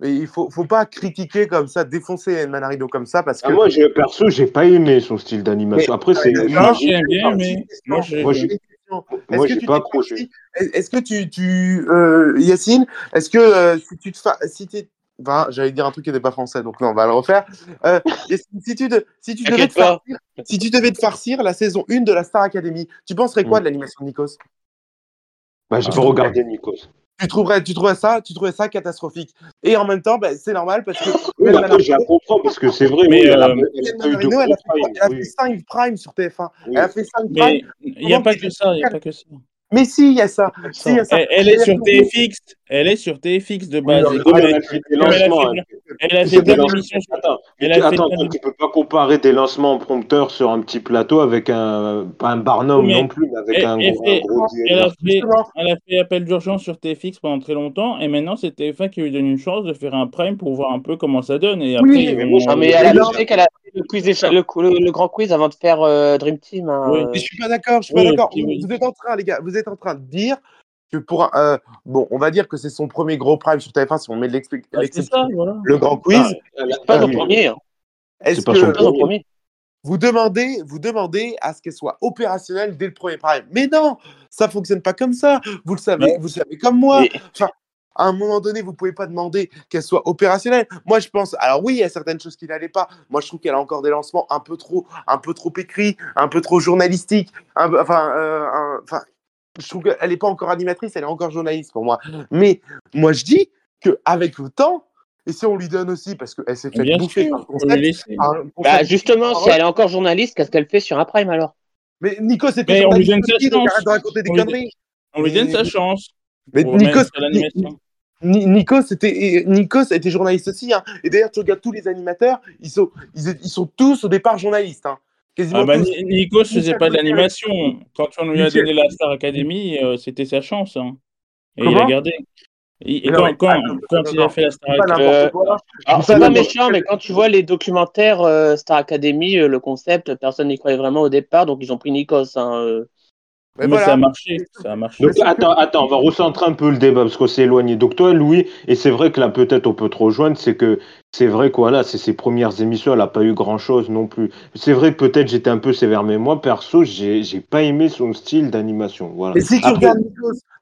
Et il faut, faut pas critiquer comme ça, défoncer Hélène Manarino comme ça parce que. Ah, moi, j'ai- perso, j'ai pas aimé son style d'animation. Après, c'est. Euh, Moi, bien, j'ai une question. moi, j'ai- Moi, j'ai- pas accroché. Est-ce que tu, tu euh, Yacine, est-ce que euh, si tu te fa... si t'es- Enfin, j'allais dire un truc qui n'était pas français, donc non, on va le refaire. Euh, Yacine, si tu, te- si tu devais T'inquiète te pas. farcir, si tu devais te farcir la saison 1 de la Star Academy, tu penserais quoi Mm. de l'animation de Nikos? Bah, j'ai Ah, pas regardé Nikos. tu trouverais, tu trouverais ça, tu trouverais ça catastrophique. Et en même temps, bah, c'est normal parce que Oui, après, à Manarino- comprendre parce que c'est vrai, Mais, elle a, euh, fait, prime, elle a oui, fait 5 primes sur TF1. oui. Elle a fait 5 primes. Il n'y a pas que ça, il n'y a pas que ça. Mais si, il y a ça. Si, il y a ça. Elle, elle est sur TFX, elle est sur TFX de base. elle, fait des a lancements. fait, elle a C'est fait des lancements. Attends, Elle tu, a fait attends, tu peux pas comparer des lancements en prompteur sur un petit plateau avec un, pas un Barnum mais non plus, mais avec elle- un, elle gros, fait- un gros elle a, fait, Justement. elle a fait appel d'urgence sur TFX pendant très longtemps et maintenant c'est TF1 qui lui donne une chance de faire un prime pour voir un peu comment ça donne et après Oui, mais Non, Mais elle a annoncé qu'elle a fait le, quiz des cha- le, le- le grand quiz avant de faire euh, Dream Team. hein, Oui. Mais je suis pas d'accord, je suis pas d'accord. Vous êtes en train, les gars, vous êtes en train de dire que pour un, euh, bon, on va dire que c'est son premier gros prime sur TF1 si on met de Bah, ça, voilà. Le grand quiz. Ah, C'est pas son oui. premier. hein. Est-ce que pas son premier. vous demandez, vous demandez à ce qu'elle soit opérationnelle dès le premier prime Mais non, ça fonctionne pas comme ça. Vous le savez, Ouais. vous le savez comme moi. Mais- Enfin, à un moment donné, vous pouvez pas demander qu'elle soit opérationnelle. Moi, je pense. Alors oui, il y a certaines choses qui n'allaient pas. Moi, je trouve qu'elle a encore des lancements un peu trop, un peu trop écrits, un peu trop journalistiques. un peu- enfin, euh, un- enfin, je trouve qu'elle n'est pas encore animatrice, elle est encore journaliste pour moi. Mais moi, je dis que avec le temps, et si on lui donne aussi, parce qu'elle s'est fait Bien bouffer sûr, par concept, Bah, concept- justement, si elle est encore journaliste, qu'est-ce qu'elle fait sur un prime alors? Mais Nico, c'était on lui journaliste donne sa aussi, donc chance. arrête de raconter des On lui conneries. On lui donne sa chance. Mais Nico, mettre à l'animation. Ni- Nikos était, Nikos était journaliste aussi. Hein. Et d'ailleurs, tu regardes tous les animateurs, ils sont, ils, ils sont tous au départ journalistes. Hein. Quasiment Ah bah, Nikos faisait pas de l'animation. Quand on lui a donné la Star Academy, euh, c'était sa chance. hein. Et il a gardé. Et, quand, quand, il a fait la Star Academy. Euh, c'est pas n'importe méchant, mais quand tu vois les documentaires euh, Star Academy, euh, le concept, personne n'y croyait vraiment au départ, donc ils ont pris Nikos. Hein, euh. Mais Mais voilà. ça a marché. Ça a marché. Donc attends, attends, on va recentrer un peu le débat parce qu'on s'est éloigné. Donc toi, Louis, et c'est vrai que là peut-être on peut te rejoindre, c'est que c'est vrai que voilà, c'est ses premières émissions, elle a pas eu grand-chose non plus. C'est vrai que peut-être j'étais un peu sévère, mais moi perso, j'ai j'ai pas aimé son style d'animation. Voilà. Et si tu Après- regardes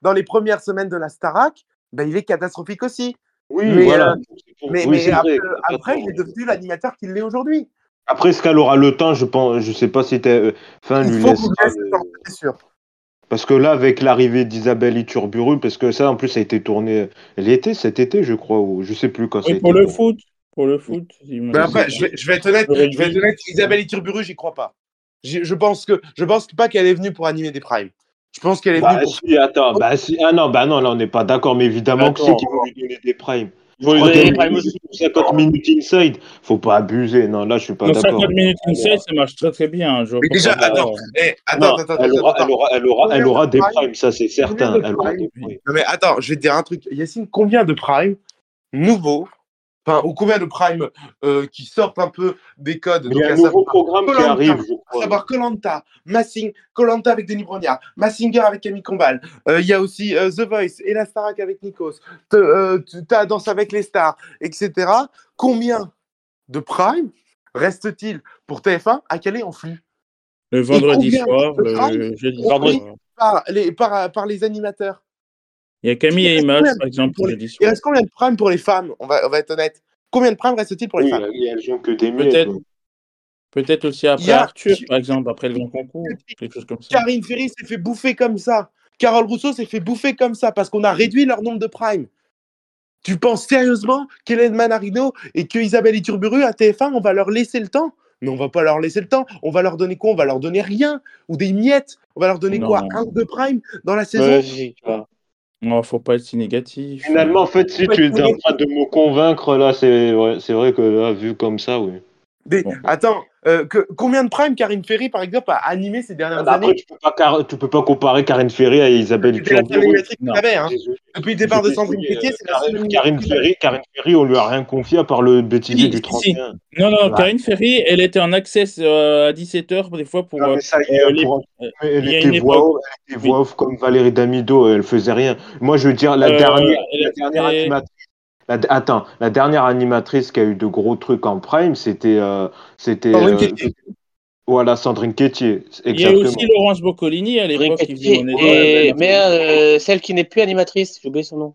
dans les premières semaines de la Starac, ben, il est catastrophique aussi. Oui, mais, voilà. euh, Mais, Oui, mais après, il est devenu l'animateur qu'il est aujourd'hui. Après, est-ce qu'elle aura le temps Je pense, je sais pas si t'es, euh, fin Il lui faut laisse. temps, sûr. Parce que là, avec l'arrivée d'Isabelle Iturburu, parce que ça, en plus, ça a été tourné l'été, cet été, je crois, ou je sais plus quand Oui, été pour le foot. Pour le foot. il me Mais semble. après, je vais, je vais être honnête, je vais être honnête, Isabelle Iturburu, j'y crois pas. Je pense que je pense pas qu'elle est venue pour animer des primes. Je pense qu'elle est venue Bah pour. si, attends, bah si, ah non, bah non, là on n'est pas d'accord, mais évidemment que c'est qui vont lui donner des primes. Aussi. 50 minutes inside, faut pas abuser, non, là je suis pas d'accord. 50 minutes inside, ça marche très très bien. Je Mais déjà, attends, eh, attends, Non, attends, elle aura, attends. elle aura, elle aura, elle aura de des primes ça c'est certain. Elle aura des primes. Non mais attends, je vais te dire un truc. Yacine, combien de primes nouveaux, enfin, ou combien de primes euh, qui sortent un peu des codes il y a un nouveau savoir- programme qui Koh-Lanta, arrive, je à savoir Colanta, Massing, Colanta avec Denis Brognard, Massinger avec Camille Combal. Euh, Il y a aussi euh, The Voice et la Starac avec Nikos. Euh, tu as Danse avec les stars, etc. Combien de primes reste-t-il pour TF1 à caler en flux? Le vendredi soir, le jeudi Vendredi. soir. par les, par, par les animateurs? Il y a Camille Il et combien par exemple, pour le les- Il reste combien de primes pour les femmes on va, on va être honnête. Combien de primes reste-t-il pour les Oui, femmes? que des miettes. Peut-être. ouais. Peut-être aussi après Il y a- Arthur, par exemple, après le grand concours, quelque chose comme ça. Karine Ferry s'est fait bouffer comme ça. Carole Rousseau s'est fait bouffer comme ça parce qu'on a réduit leur nombre de primes. Tu penses sérieusement qu'Hélène Manarino et que Isabelle Iturburu à TF1, on va leur laisser le temps? Mais on va pas leur laisser le temps. On va leur donner quoi? On va leur donner rien ou des miettes. On va leur donner Non. quoi? Un ou deux primes dans la saison? Vois. Non, faut pas être si négatif. Finalement, en fait, si tu es en train de me convaincre, là, c'est ouais, c'est vrai que là, vu comme ça, oui. Des- Bon. Attends, euh, que- combien de prime Karine Ferry, par exemple, a animé ces dernières Après, années tu peux pas, car- tu peux pas comparer Karine Ferry à Isabelle avait, hein. Depuis le départ de Sandrine Pétier, c'est la seule Karine. Ferry, Karine Ferry, on lui a rien confié à part le bêtisier Si, du si, 31. Non, non, Ouais. Karine Ferry, elle était en access euh, à 17h des fois pour. Non, euh, ça euh, les- pour- euh, elle était voix époque. off, elle était voix off comme Valérie Damido, elle faisait rien. Moi, je veux dire, la Euh, dernière, la dernière animatrice. La- attends, la dernière animatrice qui a eu de gros trucs en prime, c'était, euh, c'était, Sandrine euh, Quétier. voilà, Sandrine Quétier, Il y a exactement. aussi Laurence Boccolini à l'époque Et, mais euh, celle qui n'est plus animatrice, j'ai oublié son nom.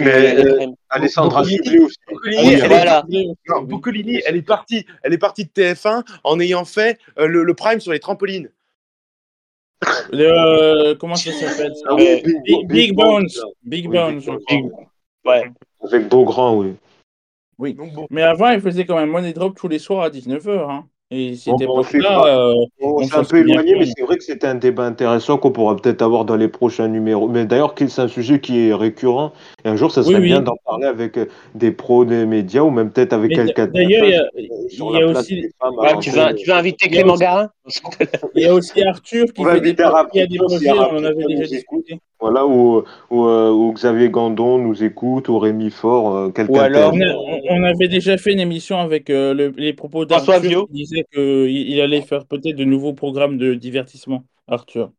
Mais, euh, Alessandra. Subli aussi. Boccolini, Oui, elle est-. Non, Boccolini, elle est partie, elle est partie de TF1 en ayant fait euh, le, le prime sur les trampolines. Le- comment ça s'appelle Ah Big, Big, Big Bones. Big Oui, Bones. Ouais. Avec Beaugrand, oui. Oui. Donc bon. Mais avant, elle faisait quand même Money Drop tous les soirs à 19h. Hein. Et cette Bon, bon, on euh, s'est un peu éloigné, mais c'est vrai que c'était un débat intéressant qu'on pourra peut-être avoir dans les prochains numéros. Mais d'ailleurs, c'est un sujet qui est récurrent. Et un jour, ça serait Oui, oui. bien d'en parler avec euh, des pros des médias ou même peut-être avec quelqu'un de d'ailleurs, il y a- euh, il y a aussi- à Ouais, tu, veux, l'antenne. tu veux inviter Il Clément Garin? Il y a aussi Arthur qui On fait des, a des projets, il y a on en avait déjà discuté. Voilà, où, où, euh, où Xavier Gandon nous écoute, ou Rémi Fort, euh, quelqu'un Ou alors- On, avait déjà fait une émission avec euh, le- les propos d'Arthur qui disait qu'il il allait faire peut-être de nouveaux programmes de divertissement. Arthur.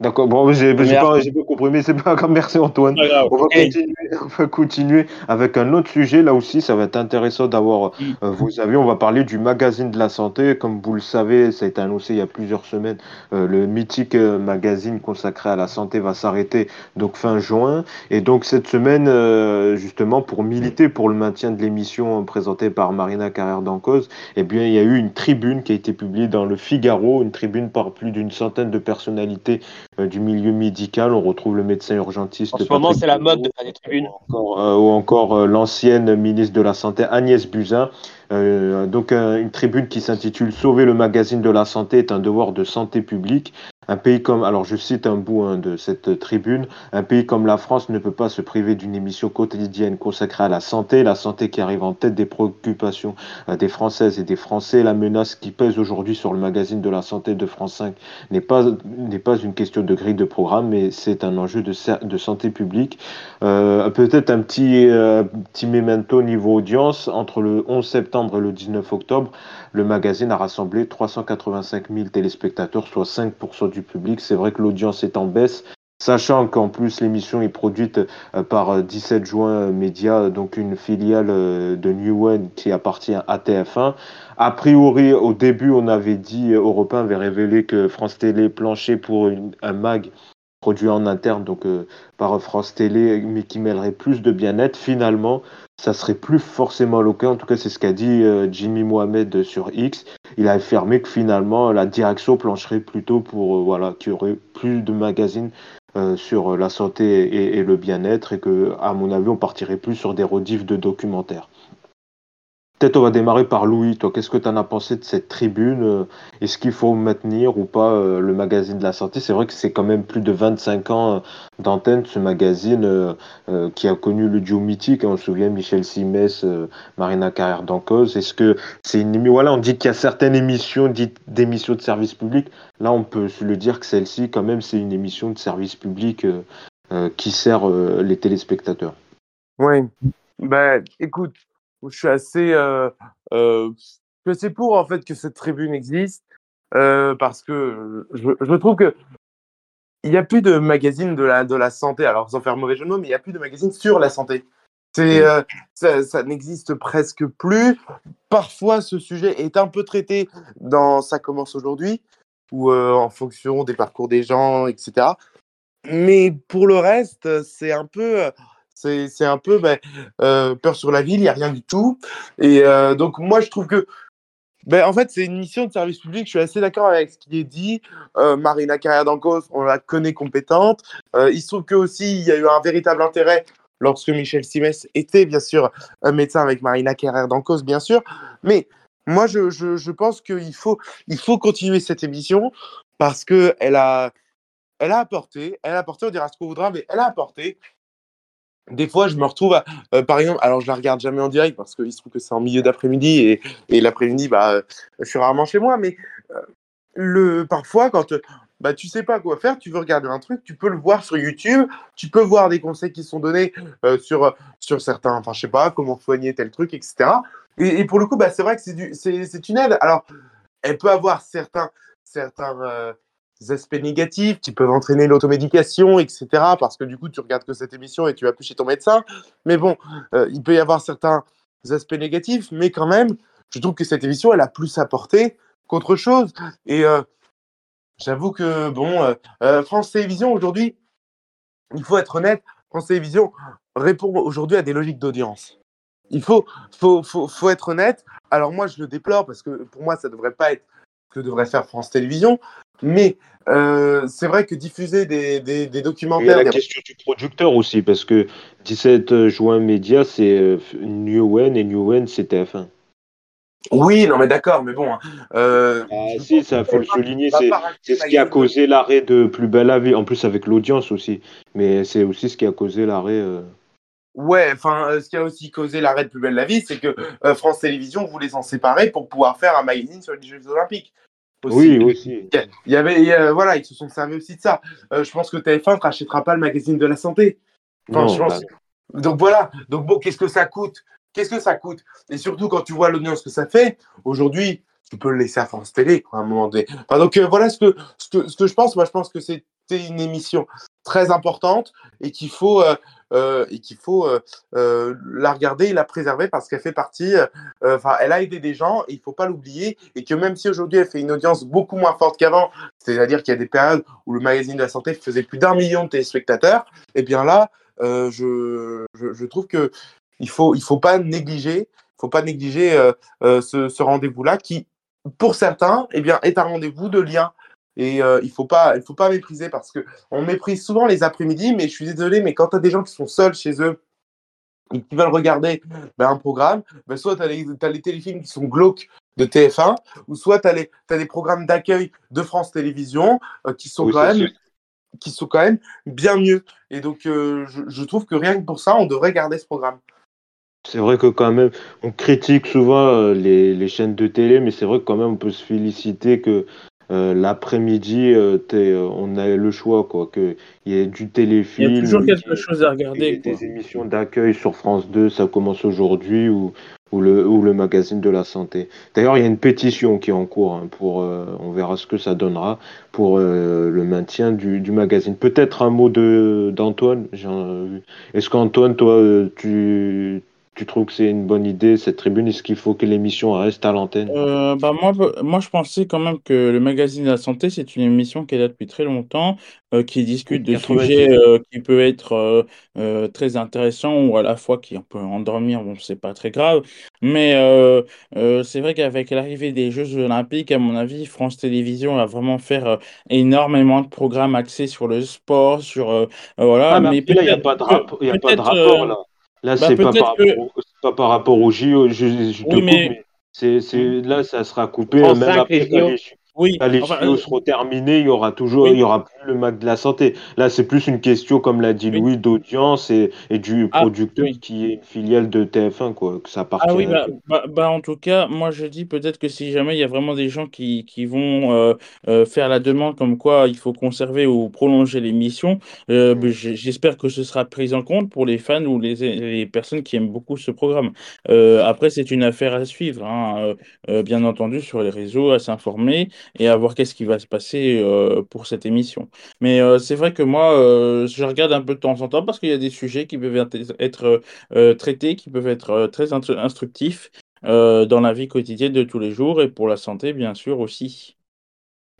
D'accord, bon, j'ai pas, pas compris, mais c'est pas grave, merci Antoine. Grave. On va, continuer, on va continuer avec un autre sujet. Là aussi, ça va être intéressant d'avoir Mm. euh, vos avis. On va parler du magazine de la santé. Comme vous le savez, ça a été annoncé il y a plusieurs semaines. euh, le mythique euh, magazine consacré à la santé va s'arrêter donc fin juin. Et donc cette semaine, euh, justement, pour militer pour le maintien de l'émission présentée par Marina Carrère d'Ancause, eh bien, il y a eu une tribune qui a été publiée dans le Figaro, une tribune par plus d'une centaine de personnalités du milieu médical. On retrouve le médecin urgentiste. En ce moment, c'est la mode de faire des tribunes. ou encore, euh, ou encore euh, l'ancienne ministre de la Santé Agnès Buzyn. Euh, donc euh, une tribune qui s'intitule Sauver le magazine de la santé est un devoir de santé publique. Un pays comme, alors je cite un bout hein, de cette tribune, un pays comme la France ne peut pas se priver d'une émission quotidienne consacrée à la santé, la santé qui arrive en tête des préoccupations euh, des Françaises et des Français. La menace qui pèse aujourd'hui sur le magazine de la santé de France 5 n'est pas, n'est pas une question de grille de programme, mais c'est un enjeu de, sa- de santé publique. Peut-être un petit, euh, petit memento niveau audience. Entre le 11 septembre et le 19 octobre, le magazine a rassemblé 385 000 téléspectateurs, soit 5% du public. C'est vrai que l'audience est en baisse. Sachant qu'en plus l'émission est produite euh, par euh, 17 juin Média, donc une filiale euh, de New One qui appartient à TF1. A priori, au début, on avait dit, euh, Europe 1 avait révélé que France Télé planchait pour un mag produit en interne, donc euh, par France Télé, mais qui mêlerait plus de bien-être. Finalement, ça serait plus forcément le cas. En tout cas, c'est ce qu'a dit euh, Jimmy Mohamed sur X. Il a affirmé que finalement, la direction plancherait plutôt pour euh, voilà, qu'il y aurait plus de magazines euh, sur la santé et, le bien-être, et que, à mon avis, on partirait plus sur des rediffs de documentaires. Peut-être on va démarrer par Louis. Toi, qu'est-ce que tu en as pensé de cette tribune Euh, Est-ce qu'il faut maintenir ou pas euh, le magazine de la santé? C'est vrai que c'est quand même plus de 25 ans euh, d'antenne, ce magazine qui a connu le duo mythique. hein. on se souvient Michel Simès, Marina Carrère d'Ancause. Est-ce que c'est une émission Voilà, on dit qu'il y a certaines émissions dites d'émissions de service public. Là, on peut se le dire que celle-ci, quand même, c'est une émission de service public qui sert les téléspectateurs. Oui. Ben, écoute, je suis assez, euh, euh, je suis assez pour en fait que cette tribune existe euh, parce que je, je trouve que il n'y a plus de magazine de la, de la santé. Alors, sans faire mauvais jeu de mots, mais il n'y a plus de magazine sur la santé. C'est, euh, ça, ça n'existe presque plus. Parfois, ce sujet est un peu traité dans Ça commence aujourd'hui ou euh, en fonction des parcours des gens, etc. Mais pour le reste, c'est un peu, c'est, un peu ben, euh, peur sur la ville, il n'y a rien du tout. Et euh, donc, moi, je trouve que, ben, en fait, c'est une mission de service public. Je suis assez d'accord avec ce qui est dit. Euh, Marina Carrère d'Ancos, on la connaît compétente. Euh, il se trouve que aussi, il y a eu un véritable intérêt lorsque Michel Simès était, bien sûr, un médecin avec Marina Carrère d'Ancos, bien sûr. Mais moi, je, je, je pense qu'il faut, il faut continuer cette émission parce qu'elle a, elle a apporté, elle a apporté, on dira ce qu'on voudra, mais elle a apporté. Des fois, je me retrouve, à, euh, par exemple, alors je la regarde jamais en direct parce qu'il se trouve que c'est en milieu d'après-midi et, et l'après-midi, bah, euh, je suis rarement chez moi, mais euh, le, parfois, quand bah, tu sais pas quoi faire, tu veux regarder un truc, tu peux le voir sur YouTube, tu peux voir des conseils qui sont donnés sur, sur certains, enfin, je sais pas, comment soigner tel truc, etc. Et, et pour le coup, bah, c'est vrai que c'est une aide. Alors, elle peut avoir certains, certains aspects négatifs qui peuvent entraîner l'automédication, etc. Parce que du coup, tu regardes que cette émission et tu vas plus chez ton médecin. Mais bon, euh, il peut y avoir certains aspects négatifs, mais quand même, je trouve que cette émission, elle a plus apporté qu'autre chose. Et euh, j'avoue que, bon, euh, France Télévisions, aujourd'hui, il faut être honnête, France Télévisions répond aujourd'hui à des logiques d'audience. Il faut, faut, faut, faut être honnête. Alors moi, je le déplore parce que pour moi, ça ne devrait pas être que devrait faire France Télévisions. Mais euh, c'est vrai que diffuser des, des, des documentaires. A la question du producteur aussi, parce que 17 juin Média, c'est euh, Newen et Newen, c'est TF1. Oui, non, mais d'accord, mais bon. Hein, euh, ah, si, ça faut le souligner, c'est ce qui a causé l'arrêt de Plus belle la vie, en plus avec l'audience aussi. Mais c'est aussi ce qui a causé l'arrêt. Euh... Ouais, enfin, ce qui a aussi causé l'arrêt de Plus belle la vie, c'est que France Télévisions voulait s'en séparer pour pouvoir faire un magazine sur les Jeux Olympiques. Oui, aussi. Il y avait, voilà, ils se sont servis aussi de ça. Euh, je pense que TF1 ne rachètera pas le magazine de la santé. Bah Donc voilà. Donc bon, qu'est-ce que ça coûte? Qu'est-ce que ça coûte? Et surtout quand tu vois l'audience que ça fait, aujourd'hui, tu peux le laisser à France Télé, à un moment donné. donc euh, voilà ce que, ce que, ce que je pense. Moi, je pense que une émission très importante et qu'il faut, euh, euh, et qu'il faut euh, la regarder et la préserver parce qu'elle fait partie, enfin, elle a aidé des gens, il ne faut pas l'oublier, et que même si aujourd'hui elle fait une audience beaucoup moins forte qu'avant, c'est-à-dire qu'il y a des périodes où le magazine de la santé faisait plus d'un million de téléspectateurs, et eh bien là, je, je, trouve que il faut, il faut pas négliger, faut pas négliger ce, ce rendez-vous-là qui, pour certains, eh bien, est un rendez-vous de lien et euh, il ne faut, pas, il faut pas mépriser parce qu'on méprise souvent les après-midi, mais je suis désolé, mais quand tu as des gens qui sont seuls chez eux et qui veulent regarder ben, un programme, ben, soit tu as, les téléfilms qui sont glauques de TF1, ou soit tu as, as, des programmes d'accueil de France Télévisions euh, qui, sont quand même, qui sont quand même bien mieux. Et donc, euh, je, je, trouve que rien que pour ça, on devrait garder ce programme. C'est vrai que quand même, on critique souvent les, les, chaînes de télé, mais c'est vrai que quand même, on peut se féliciter que euh, l'après-midi, euh, euh, on a le choix, quoi, qu'il y ait du téléfilm. Il y a toujours quelque chose à regarder. Des émissions d'accueil sur France 2, ça commence aujourd'hui, ou, ou, le, ou le magazine de la santé. D'ailleurs, il y a une pétition qui est en cours, hein, pour, on verra ce que ça donnera, pour le maintien du, du magazine. Peut-être un mot d'Antoine. Est-ce qu'Antoine, toi, tu tu trouves que c'est une bonne idée, cette tribune? Est-ce qu'il faut que l'émission reste à l'antenne? Euh, bah moi, moi, je pensais quand même que le magazine de la santé, c'est une émission qui est là depuis très longtemps, euh, qui discute de sujets euh, qui peuvent être très intéressants ou à la fois qui peut endormir, bon, c'est pas très grave. Mais c'est vrai qu'avec l'arrivée des Jeux Olympiques, à mon avis, France Télévisions va vraiment faire énormément de programmes axés sur le sport, sur. voilà. Ah, mais, là, il n'y a pas de, a pas de rapport, là. Là, bah, c'est pas, par pas par rapport au JO. Je, je te mais... là, ça sera coupé. même après, les, oui. les enfin, JO euh, seront terminés, il y aura toujours, il y aura plus le Mac de la santé. Là, c'est plus une question, comme l'a dit Louis, d'audience et, et, du ah, producteur qui est une filiale de TF1, quoi, que ça appartient. Ah oui, bah, bah, bah, en tout cas, moi je dis peut-être que si jamais il y a vraiment des gens qui, qui vont euh, euh, faire la demande comme quoi il faut conserver ou prolonger l'émission, mm. j'espère que ce sera pris en compte pour les fans ou les, les personnes qui aiment beaucoup ce programme. après, c'est une affaire à suivre, hein, bien entendu, sur les réseaux, à s'informer et à voir qu'est-ce qui va se passer pour cette émission. Mais euh, c'est vrai que moi, euh, je regarde un peu de temps en temps parce qu'il y a des sujets qui peuvent être euh, traités, qui peuvent être très instructifs dans la vie quotidienne de tous les jours et pour la santé, bien sûr, aussi.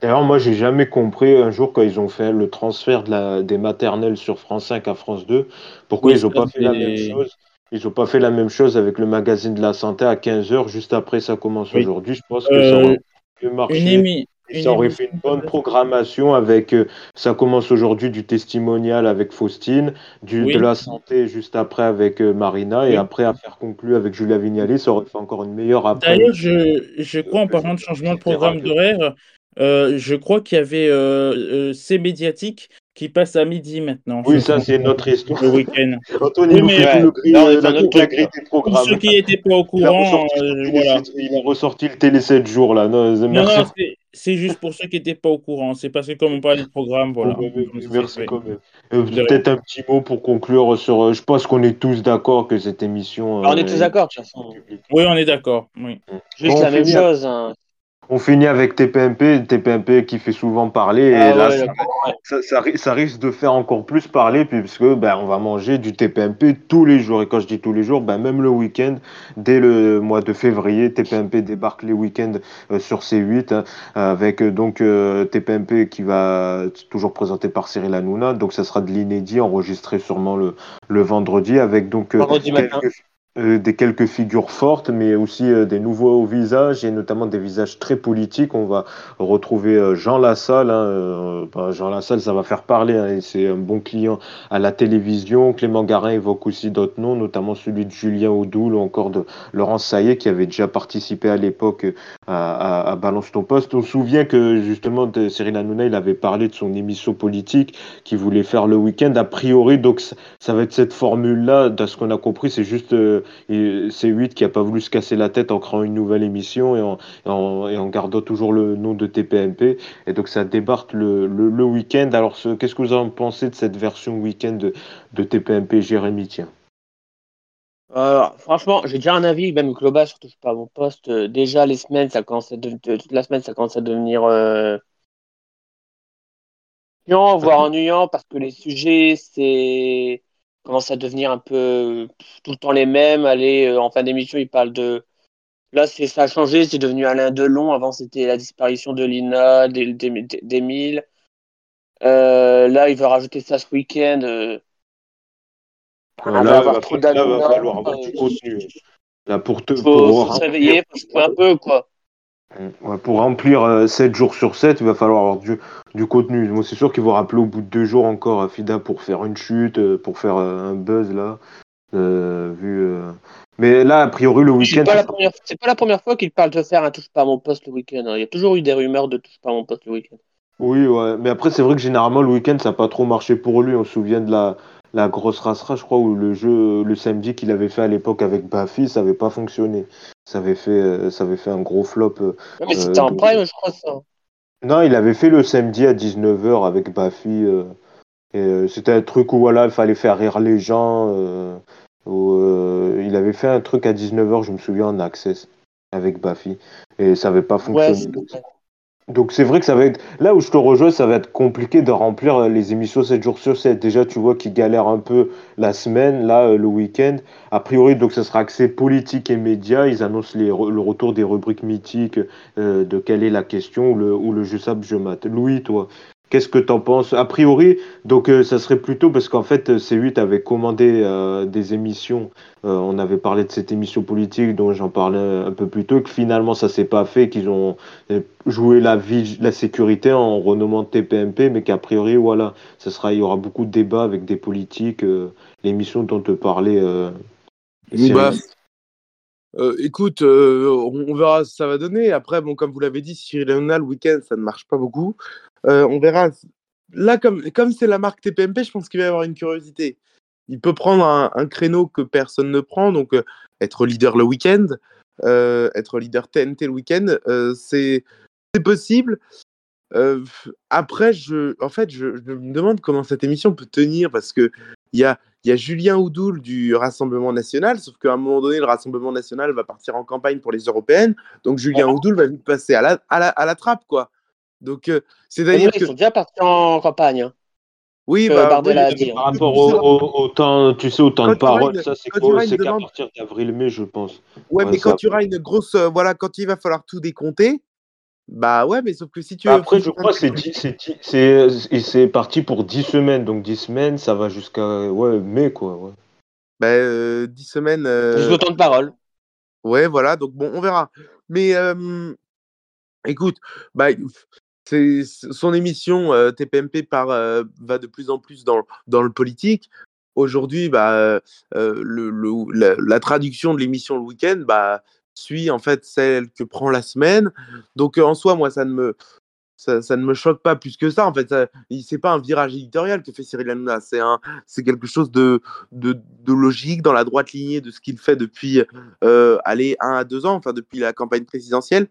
D'ailleurs, moi, j'ai jamais compris un jour quand ils ont fait le transfert de la, des maternelles sur France 5 à France 2, pourquoi ils n'ont pas fait la même chose? Ils n'ont pas fait la même chose avec le magazine de la santé à 15h, juste après ça commence aujourd'hui. Je pense que ça pu marcher ça aurait fait une bonne programmation avec. Euh, ça commence aujourd'hui du testimonial avec Faustine, du, de la santé juste après avec euh, Marina, et après à faire conclure avec Julia Vignali, ça aurait fait encore une meilleure après. D'ailleurs, je, je crois en parlant de changement de programme d'horaire, euh, je crois qu'il y avait euh, C médiatique qui passe à midi maintenant. Oui, ça, c'est notre histoire. Le week-end. Antoine, il Oui, nous mais fait ouais, tout le gris, euh, la, la grille Pour ceux qui n'étaient pas au Il a, courant, ressorti euh, le télé voilà. sept- il a ressorti le télé 7 jours, là. Non, Non, c'est- c'est juste pour ceux qui n'étaient pas au courant. C'est parce que comme on parlait de programme, voilà. Comme ça, merci quand même. Euh. Peut-être un petit mot pour conclure sur. euh, je pense qu'on est tous d'accord que cette émission. Ah, on est euh, tous d'accord, de toute façon. Oui, on est d'accord. Oui. Juste Bon, la on même chose. hein. On finit avec TPMP, TPMP qui fait souvent parler. Et Ah là, ouais, ça, risque de faire encore plus parler, puisque ben, on va manger du TPMP tous les jours. Et quand je dis tous les jours, ben, même le week-end, dès le mois de février, TPMP débarque les week-ends euh, sur C8, hein, avec euh, donc euh, TPMP qui va toujours présenté par Cyril Hanouna. Donc ça sera de l'inédit, enregistré sûrement le, le vendredi, avec donc euh, Vendredi quelques, euh, des quelques figures fortes, mais aussi euh, des nouveaux visages et notamment des visages très politiques. On va retrouver euh, Jean Lassalle. hein, euh, bah, Jean Lassalle, ça va faire parler. hein, c'est un bon client à la télévision. Clément Garin évoque aussi d'autres noms, notamment celui de Julien Audoul ou encore de Laurence Saillet, qui avait déjà participé à l'époque euh, à, à- à Balance ton poste. On se souvient que justement Cyril Hanouna, il avait parlé de son émission politique qu'il voulait faire le week-end. A priori, donc ça, ça va être cette formule-là. De ce qu'on a compris, c'est juste euh, et C8 qui a pas voulu se casser la tête en créant une nouvelle émission et en, et en, et en gardant toujours le nom de TPMP. Et donc ça débarque le, le, le week-end. Alors ce- qu'est-ce que vous en pensez de cette version week-end de, de TPMP Jérémy Tiens? Alors, franchement, j'ai déjà un avis, même global, surtout pas à mon poste. Euh, déjà, les semaines, ça commence à de- de- toute la semaine, ça commence à devenir euh, voire ennuyant, parce que les sujets, c'est commence à devenir un peu pff, tout le temps les mêmes. Allez, euh, en fin d'émission, ils parlent de. Là, c'est ça a changé, c'est devenu Alain Delon. Avant, c'était la disparition de Lina, d'E- d'E- d'Émile. Euh, là, il veut rajouter ça ce week-end. euh, Là, va là, falloir avoir euh, du contenu. Là, pour, te, faut, pour, faut se réveiller, faut se couper un peu, quoi. Ouais, pour remplir euh, 7 jours sur 7, il va falloir avoir du, du contenu. Moi, c'est sûr qu'ils vont rappeler au bout de deux jours encore à Fida pour faire une chute, euh, pour faire euh, un buzz là. euh, vu, euh. Mais là, a priori, le C'est week-end. pas, première... c'est pas la première fois qu'il parle de faire un touche pas à mon poste le week-end. hein. Il y a toujours eu des rumeurs de touche pas à mon poste le week-end. Oui, ouais. Mais après, c'est vrai que généralement, le week-end, ça n'a pas trop marché pour lui. On se souvient de la, la grosse race je crois, où le jeu, le samedi qu'il avait fait à l'époque avec Bafi, ça n'avait pas fonctionné. Ça avait fait, euh, ça avait fait un gros flop. euh. Ouais, mais Euh, c'était en prime, je crois, ça. Non, il avait fait le samedi à 19h avec Bafi. euh, et, c'était un truc où voilà, il fallait faire rire les gens. euh, où, euh, il avait fait un truc à 19h, je me souviens, en access avec Bafi. Et ça n'avait pas fonctionné. Donc c'est vrai que ça va être là où je te rejoins, ça va être compliqué de remplir euh, les émissions 7 jours sur 7. Déjà, tu vois qu'ils galèrent un peu la semaine, là, euh, le week-end. A priori, donc ça sera axé politique et médias. Ils annoncent le retour des rubriques mythiques euh, de quelle est la question ou le, ou le je sable, je mate. Louis, toi, qu'est-ce que t'en penses? A priori, donc euh, ça serait plutôt parce qu'en fait, euh, C8 avait commandé euh, des émissions. Euh, on avait parlé de cette émission politique dont j'en parlais un peu plus tôt, que finalement ça s'est pas fait, qu'ils ont euh, joué la vie, la sécurité en renommant TPMP, mais qu'a priori, voilà, ce sera, il y aura beaucoup de débats avec des politiques, euh, l'émission dont te parlait euh. Bah, écoute, on, verra ce que ça va donner. Après, bon, comme vous l'avez dit, Cyril Hanouna, le week-end, ça ne marche pas beaucoup. On verra. Là, comme comme c'est la marque TPMP, je pense qu'il va y avoir une curiosité. Il peut prendre un, un créneau que personne ne prend, donc être leader le week-end, être leader TNT le week-end, c'est possible. Euh, après, je, en fait, je, je me demande comment cette émission peut tenir parce que il y a, il y a Julien Oudoul du Rassemblement National, sauf qu'à un moment donné, le Rassemblement National va partir en campagne pour les européennes, donc Julien Oudoul va vite passer à la, à la, à la trappe, quoi. Donc, euh, D'ailleurs, c'est-à-dire ils que sont déjà partis en campagne. hein. oui, bah, Bardella oui, a dit, hein. Par rapport au, au- au temps, tu sais, au temps Quand de parole, une- ça c'est quoi C'est qu'à demande- partir d'avril-mai, je pense. ouais, Ouais, mais ça- quand il y aura une grosse, euh, voilà, quand il va falloir tout décompter, bah ouais, mais sauf que si tu Bah, veux Après, je crois que c'est c'est dix- c'est et c'est parti pour 10 semaines. Donc 10 semaines, ça va jusqu'à ouais, mai, quoi. Ouais. bah, euh, 10 semaines. euh, Jusqu'au temps de parole. Ouais, voilà, donc bon, on verra. Mais euh, écoute, bah, c'est son émission euh, TPMP par, euh, va de plus en plus dans, dans le politique. Aujourd'hui, bah, euh, le, le- la, la traduction de l'émission le week-end bah, suit en fait celle que prend la semaine. Donc euh, en soi, moi, ça ne me ça, ne me choque pas plus que ça. En fait, c'est pas un virage éditorial que fait Cyril Hanouna. C'est un, c'est quelque chose de, de, logique dans la droite lignée de ce qu'il fait depuis, euh, un à deux ans, enfin depuis la campagne présidentielle.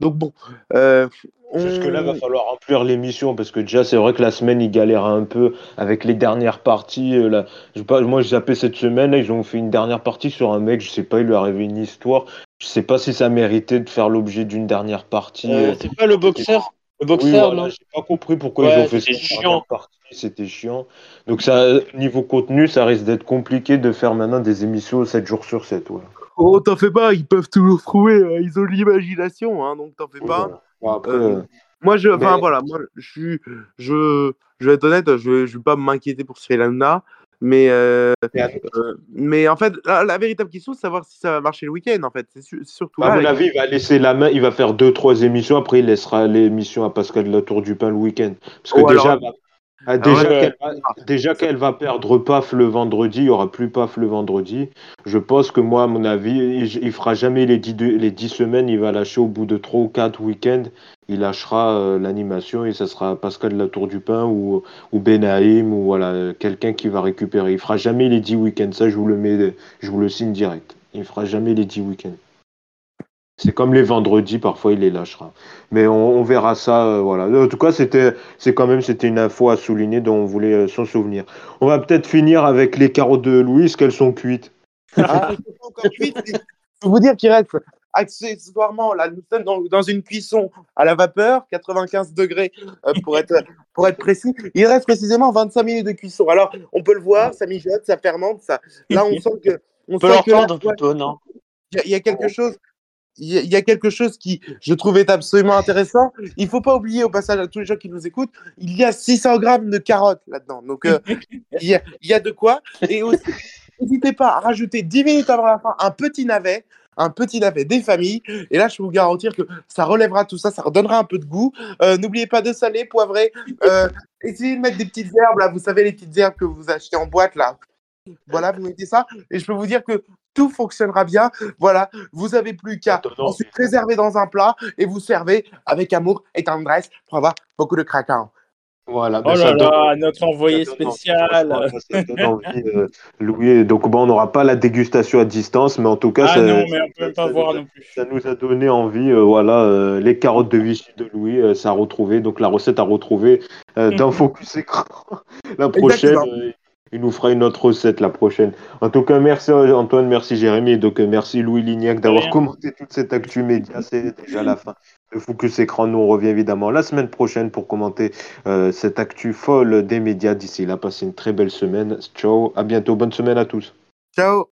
Donc bon, euh, Jusque-là, va falloir remplir l'émission parce que déjà, c'est vrai que la semaine, il galère un peu avec les dernières parties. euh, là. Je moi, j'ai zappé cette semaine, là, ils ont fait une dernière partie sur un mec, je sais pas, il lui est arrivé une histoire. Je sais pas si ça méritait de faire l'objet d'une dernière partie. Euh, euh. c'est pas le boxeur Le Oui, boxeur, voilà, non j'ai pas compris pourquoi Ouais, ils ont fait cette chiant. dernière partie, C'était chiant. Donc, ça, niveau contenu, ça risque d'être compliqué de faire maintenant des émissions 7 jours sur 7. Voilà. Oh, t'en fais pas, ils peuvent toujours trouver, euh, ils ont l'imagination, hein, donc t'en fais pas. Voilà. Bon, après, Euh, euh, Moi, je, enfin Mais- voilà, moi, je suis, je, je vais être honnête, je, je vais pas m'inquiéter pour Cyril Hanouna, mais, euh, euh, mais en fait, la, la véritable question, c'est savoir si ça va marcher le week-end, en fait. C'est su- c'est surtout à mon avis, il va laisser la main, il va faire deux, trois émissions. Après, il laissera l'émission à Pascal de la Tour du Pain le week-end. Parce que Oh, déjà, alors- ah, déjà qu'elle va, perdre PAF le vendredi, il y aura plus PAF le vendredi. Je pense que moi, à mon avis, il, il fera jamais les dix, les dix semaines. Il va lâcher au bout de trois ou quatre week-ends. Il lâchera euh, l'animation et ça sera Pascal de la Tour du Pain ou, ou Benaïm ou voilà, quelqu'un qui va récupérer. Il fera jamais les dix week-ends. Ça, je vous le mets, je vous le signe direct. Il fera jamais les dix week-ends. C'est comme les vendredis, parfois il les lâchera. Mais on, on verra ça, euh, voilà. En tout cas, c'était, c'est quand même, c'était une info à souligner dont on voulait euh, s'en souvenir. On va peut-être finir avec les carottes de Louise, qu'elles sont cuites. Ah, elles sont pas encore cuites, mais je peux vous dire qu'il reste accessoirement, là, nous sommes dans, dans une cuisson à la vapeur, 95 degrés euh, pour, être, pour être précis. Il reste précisément 25 minutes de cuisson. Alors, on peut le voir, ça mijote, ça fermente, ça. Là, on sent que. On On peut sent leur que là, tendre plutôt, non? Il y a- il y, a quelque chose. Il y, a, il y a quelque chose qui, je trouvais absolument intéressant. Il faut pas oublier, au passage à tous les gens qui nous écoutent, il y a 600 grammes de carottes là-dedans. Donc, euh, il, y a, il y a de quoi. Et aussi, n'hésitez pas à rajouter 10 minutes avant la fin un petit navet, un petit navet des familles. Et là, je peux vous garantir que ça relèvera tout ça, ça redonnera un peu de goût. Euh, N'oubliez pas de saler, poivrer. Euh, essayez de mettre des petites herbes, là. Vous savez, les petites herbes que vous achetez en boîte, là. Voilà, vous mettez ça. Et je peux vous dire que tout fonctionnera bien. Voilà, vous avez plus qu'à ensuite réserver dans un plat et vous servez avec amour et tendresse pour avoir beaucoup de craquants. Voilà. Oh ben, là donne- là, notre envoyé envie, spécial. ça donne envie, euh, Louis. Donc, bon, on n'aura pas la dégustation à distance, mais en tout cas, Ah ça, non, mais on peut ça- même pas ça voir nous a- non plus. Ça nous a donné envie, euh, voilà, euh, les carottes de Vichy de Louis, euh, ça a retrouvé, donc la recette à retrouver euh, dans Focus Écran. la prochaine, euh, il nous fera une autre recette la prochaine. En tout cas, merci Antoine, merci Jérémy, et donc merci Louis Lignac d'avoir commenté toute cette actu média. C'est déjà la fin Focus Écran. Nous, revient évidemment la semaine prochaine pour commenter euh, cette actu folle des médias. D'ici là, passez une très belle semaine. Ciao, à bientôt, bonne semaine à tous. Ciao